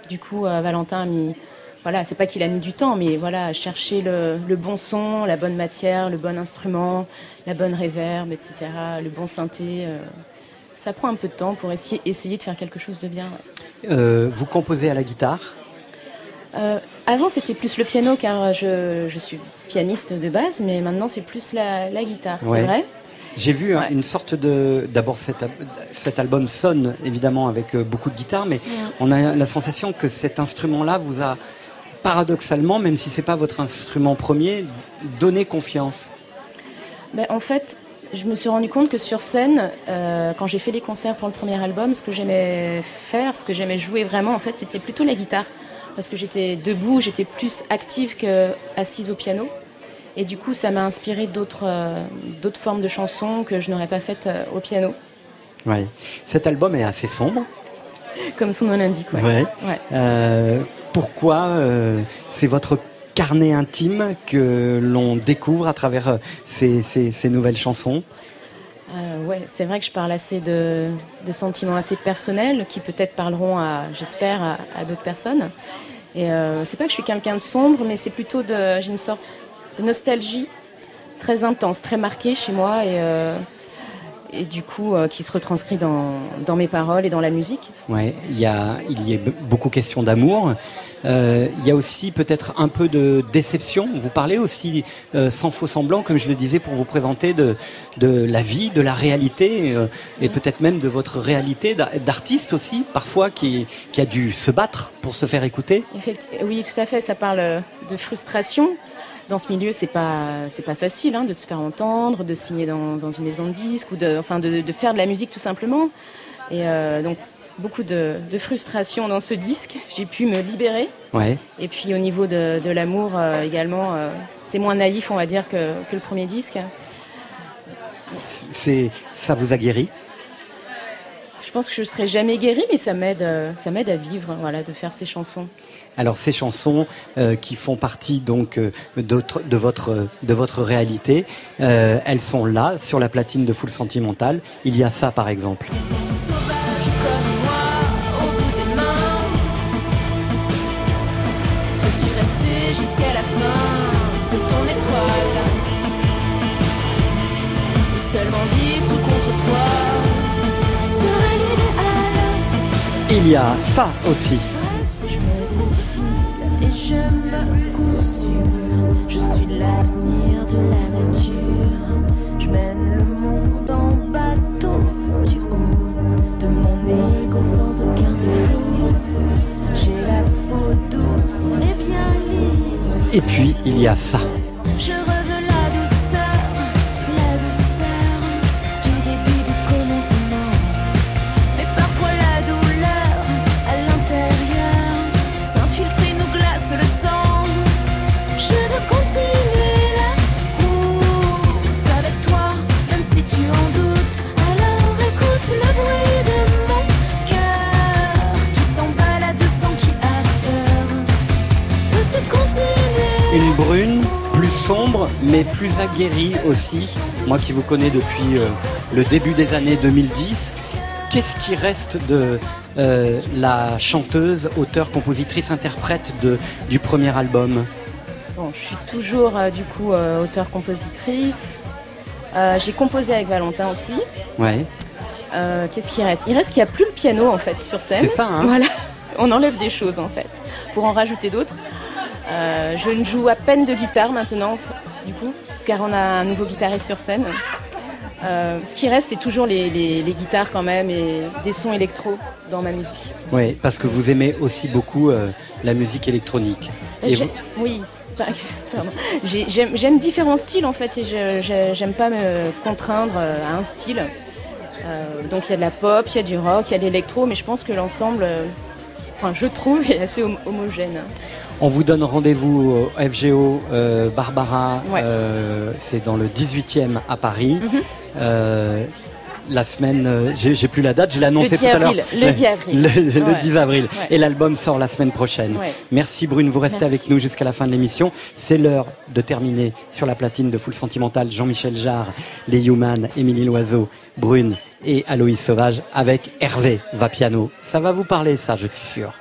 Du coup, euh, Valentin a mis, voilà, c'est pas qu'il a mis du temps, mais voilà, à chercher le, le bon son, la bonne matière, le bon instrument, la bonne reverb, etc., le bon synthé. euh, ça prend un peu de temps pour essayer, essayer de faire quelque chose de bien. ouais. Euh, vous composez à la guitare? Euh, avant, c'était plus le piano car je, je suis pianiste de base, mais maintenant c'est plus la, la guitare, Ouais. c'est vrai. J'ai vu hein, une sorte de. D'abord, cet, cet album sonne évidemment avec euh, beaucoup de guitare, mais on a la sensation que cet instrument-là vous a paradoxalement, même si c'est pas votre instrument premier, donné confiance. Ben, en fait, je me suis rendu compte que sur scène, euh, quand j'ai fait les concerts pour le premier album, ce que j'aimais faire, ce que j'aimais jouer vraiment, en fait, c'était plutôt la guitare. Parce que j'étais debout, j'étais plus active que assise au piano. Et du coup, ça m'a inspiré d'autres euh, d'autres formes de chansons que je n'aurais pas faites euh, au piano, Ouais. Cet album est assez sombre. comme son nom l'indique. Ouais. Ouais. Ouais. Euh, pourquoi c'est votre carnet intime que l'on découvre à travers ces, ces- ces nouvelles chansons? Ouais, c'est vrai que je parle assez de, de sentiments assez personnels qui peut-être parleront à, j'espère, à, à d'autres personnes. Et c'est pas que je suis quelqu'un de sombre, mais c'est plutôt de, j'ai une sorte de nostalgie très intense, très marquée chez moi et, euh, et du coup euh, qui se retranscrit dans, dans mes paroles et dans la musique. Ouais, il y a, il y a be- beaucoup question d'amour. Euh, il y a aussi peut-être un peu de déception. Vous parlez aussi sans faux semblant, comme je le disais, pour vous présenter de, de la vie, de la réalité, et peut-être même de votre réalité d'a- d'artiste aussi, parfois qui, qui a dû se battre pour se faire écouter. Effecti- oui, tout à fait. Ça parle de frustration. Dans ce milieu, c'est pas c'est pas facile hein, de se faire entendre, de signer dans, dans une maison de disques ou de enfin de, de faire de la musique tout simplement. Et euh, donc beaucoup de, de frustration dans ce disque. J'ai pu me libérer. Ouais. Et puis au niveau de, de l'amour euh, également, euh, c'est moins naïf, on va dire, que, que le premier disque. C'est, ça vous a guéri? Je pense que je serai jamais guérie, mais ça m'aide, ça m'aide à vivre, voilà, de faire ces chansons. Alors ces chansons euh, qui font partie donc euh, de votre de votre réalité, euh, elles sont là sur la platine de Full Sentimental. Il y a ça par exemple. au bout des mains. Faut-tu rester jusqu'à la fin sous ton étoile? Ou seulement vivre tout contre toi? Serait l'idéal Il y a ça aussi. Je me consume. Je suis l'avenir de la nature. Je mène le monde en bateau du haut de mon ego sans aucun défaut. J'ai la peau douce et bien lisse. Et puis il y a ça. Je sombre mais plus aguerrie aussi. Moi qui vous connais depuis euh, le début des années 2010, qu'est-ce qui reste de euh, la chanteuse, auteure, compositrice, interprète de, du premier album? Bon, je suis toujours euh, du coup auteur-compositrice. Euh, J'ai composé avec Valentin aussi. Ouais. Qu'est-ce qui reste? Il reste qu'il n'y a plus le piano en fait sur scène. C'est ça, hein Voilà, on enlève des choses en fait pour en rajouter d'autres. Euh, je ne joue à peine de guitare maintenant, du coup, car on a un nouveau guitariste sur scène. Euh, ce qui reste, c'est toujours les, les- les guitares quand même et des sons électro dans ma musique. Oui, parce que vous aimez aussi beaucoup euh, la musique électronique. Et J'ai- vous- Oui, J'aime différents styles en fait et j'aime pas me contraindre à un style. Euh, donc il y a de la pop, il y a du rock, il y a de l'électro, mais je pense que l'ensemble, enfin je trouve, est assez hom- homogène. On vous donne rendez-vous au FGO euh, Barbara, Ouais. euh, c'est dans le 18e à Paris. Mhm. Euh, la semaine, euh, j'ai plus la date, je l'ai annoncé tout 10 à l'heure. le 10 avril. Le, le Ouais. 10 avril. Ouais. Et l'album sort la semaine prochaine. Ouais. Merci Brune, vous restez Merci. avec nous jusqu'à la fin de l'émission. C'est l'heure de terminer sur la platine de Full Sentimental. Jean-Michel Jarre, les Human, Émilie Loiseau, Brune et Aloïs Sauvage avec Hervé va piano. Ça va vous parler ça, je suis sûr.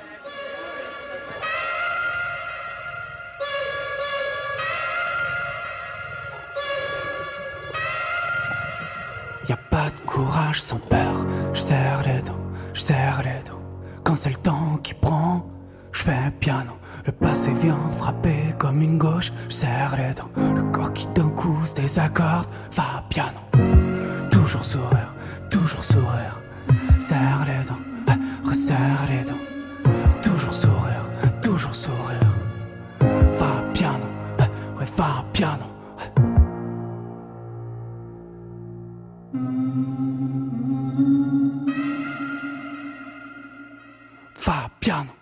Sans peur. Je serre les dents, je serre les dents. Quand c'est le temps qui prend, je fais un piano. Le passé vient frapper comme une gauche. Je serre les dents. Le corps qui d'un coup se désaccorde. Va piano. Toujours sourire, toujours sourire. Serre les dents, euh, resserre les dents. Toujours sourire, toujours sourire. Va piano, euh, ouais, va piano. Va piano.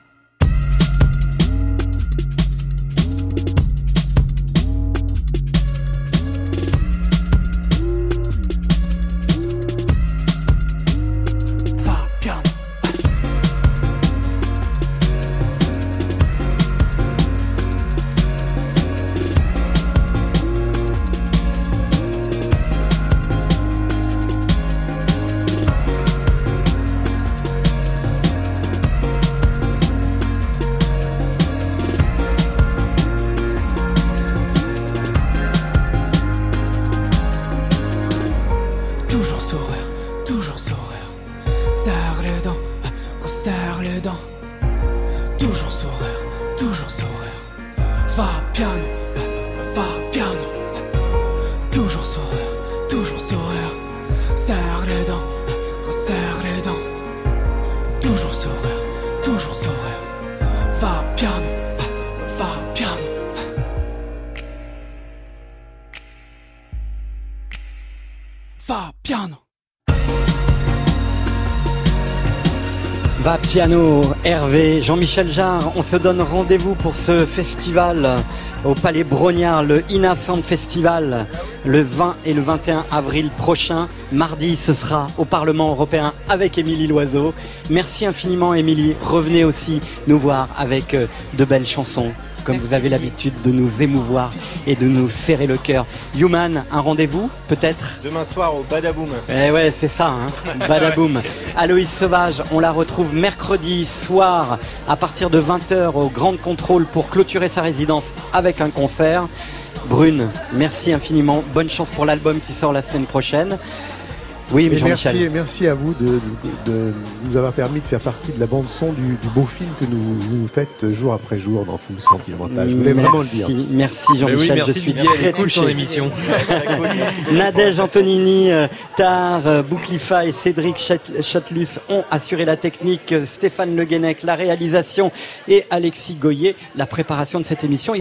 Hervé, Jean-Michel Jarre, on se donne rendez-vous pour ce festival au Palais Brognard, le Ina Sound Festival, le 20 et le 21 avril prochain. Mardi, ce sera au Parlement européen avec Émilie Loiseau. Merci infiniment, Émilie. Revenez aussi nous voir avec euh, de belles chansons, comme vous avez l'habitude de nous émouvoir et de nous serrer le cœur. Human, un rendez-vous, peut-être Demain soir au Badaboom. eh ouais, c'est ça, hein. Badaboum. Aloïs Sauvage, on la retrouve mercredi soir à partir de 20h au Grand Contrôle pour clôturer sa résidence avec un concert. Brune, merci infiniment. Bonne chance pour l'album qui sort la semaine prochaine. Oui, mais merci, merci à vous de, de- de nous avoir permis de faire partie de la bande son du, du beau film que nous, vous faites jour après jour dans Full Sentimental. Je voulais vraiment le dire. Merci, merci Jean-Michel, oui, merci je suis Didier, très touché. émission. Nadège Antonini, euh, Tar, euh, Bouclifa et Cédric Chat- Chatelus ont assuré la technique, Stéphane Le Guenec la réalisation et Alexis Goyer la préparation de cette émission.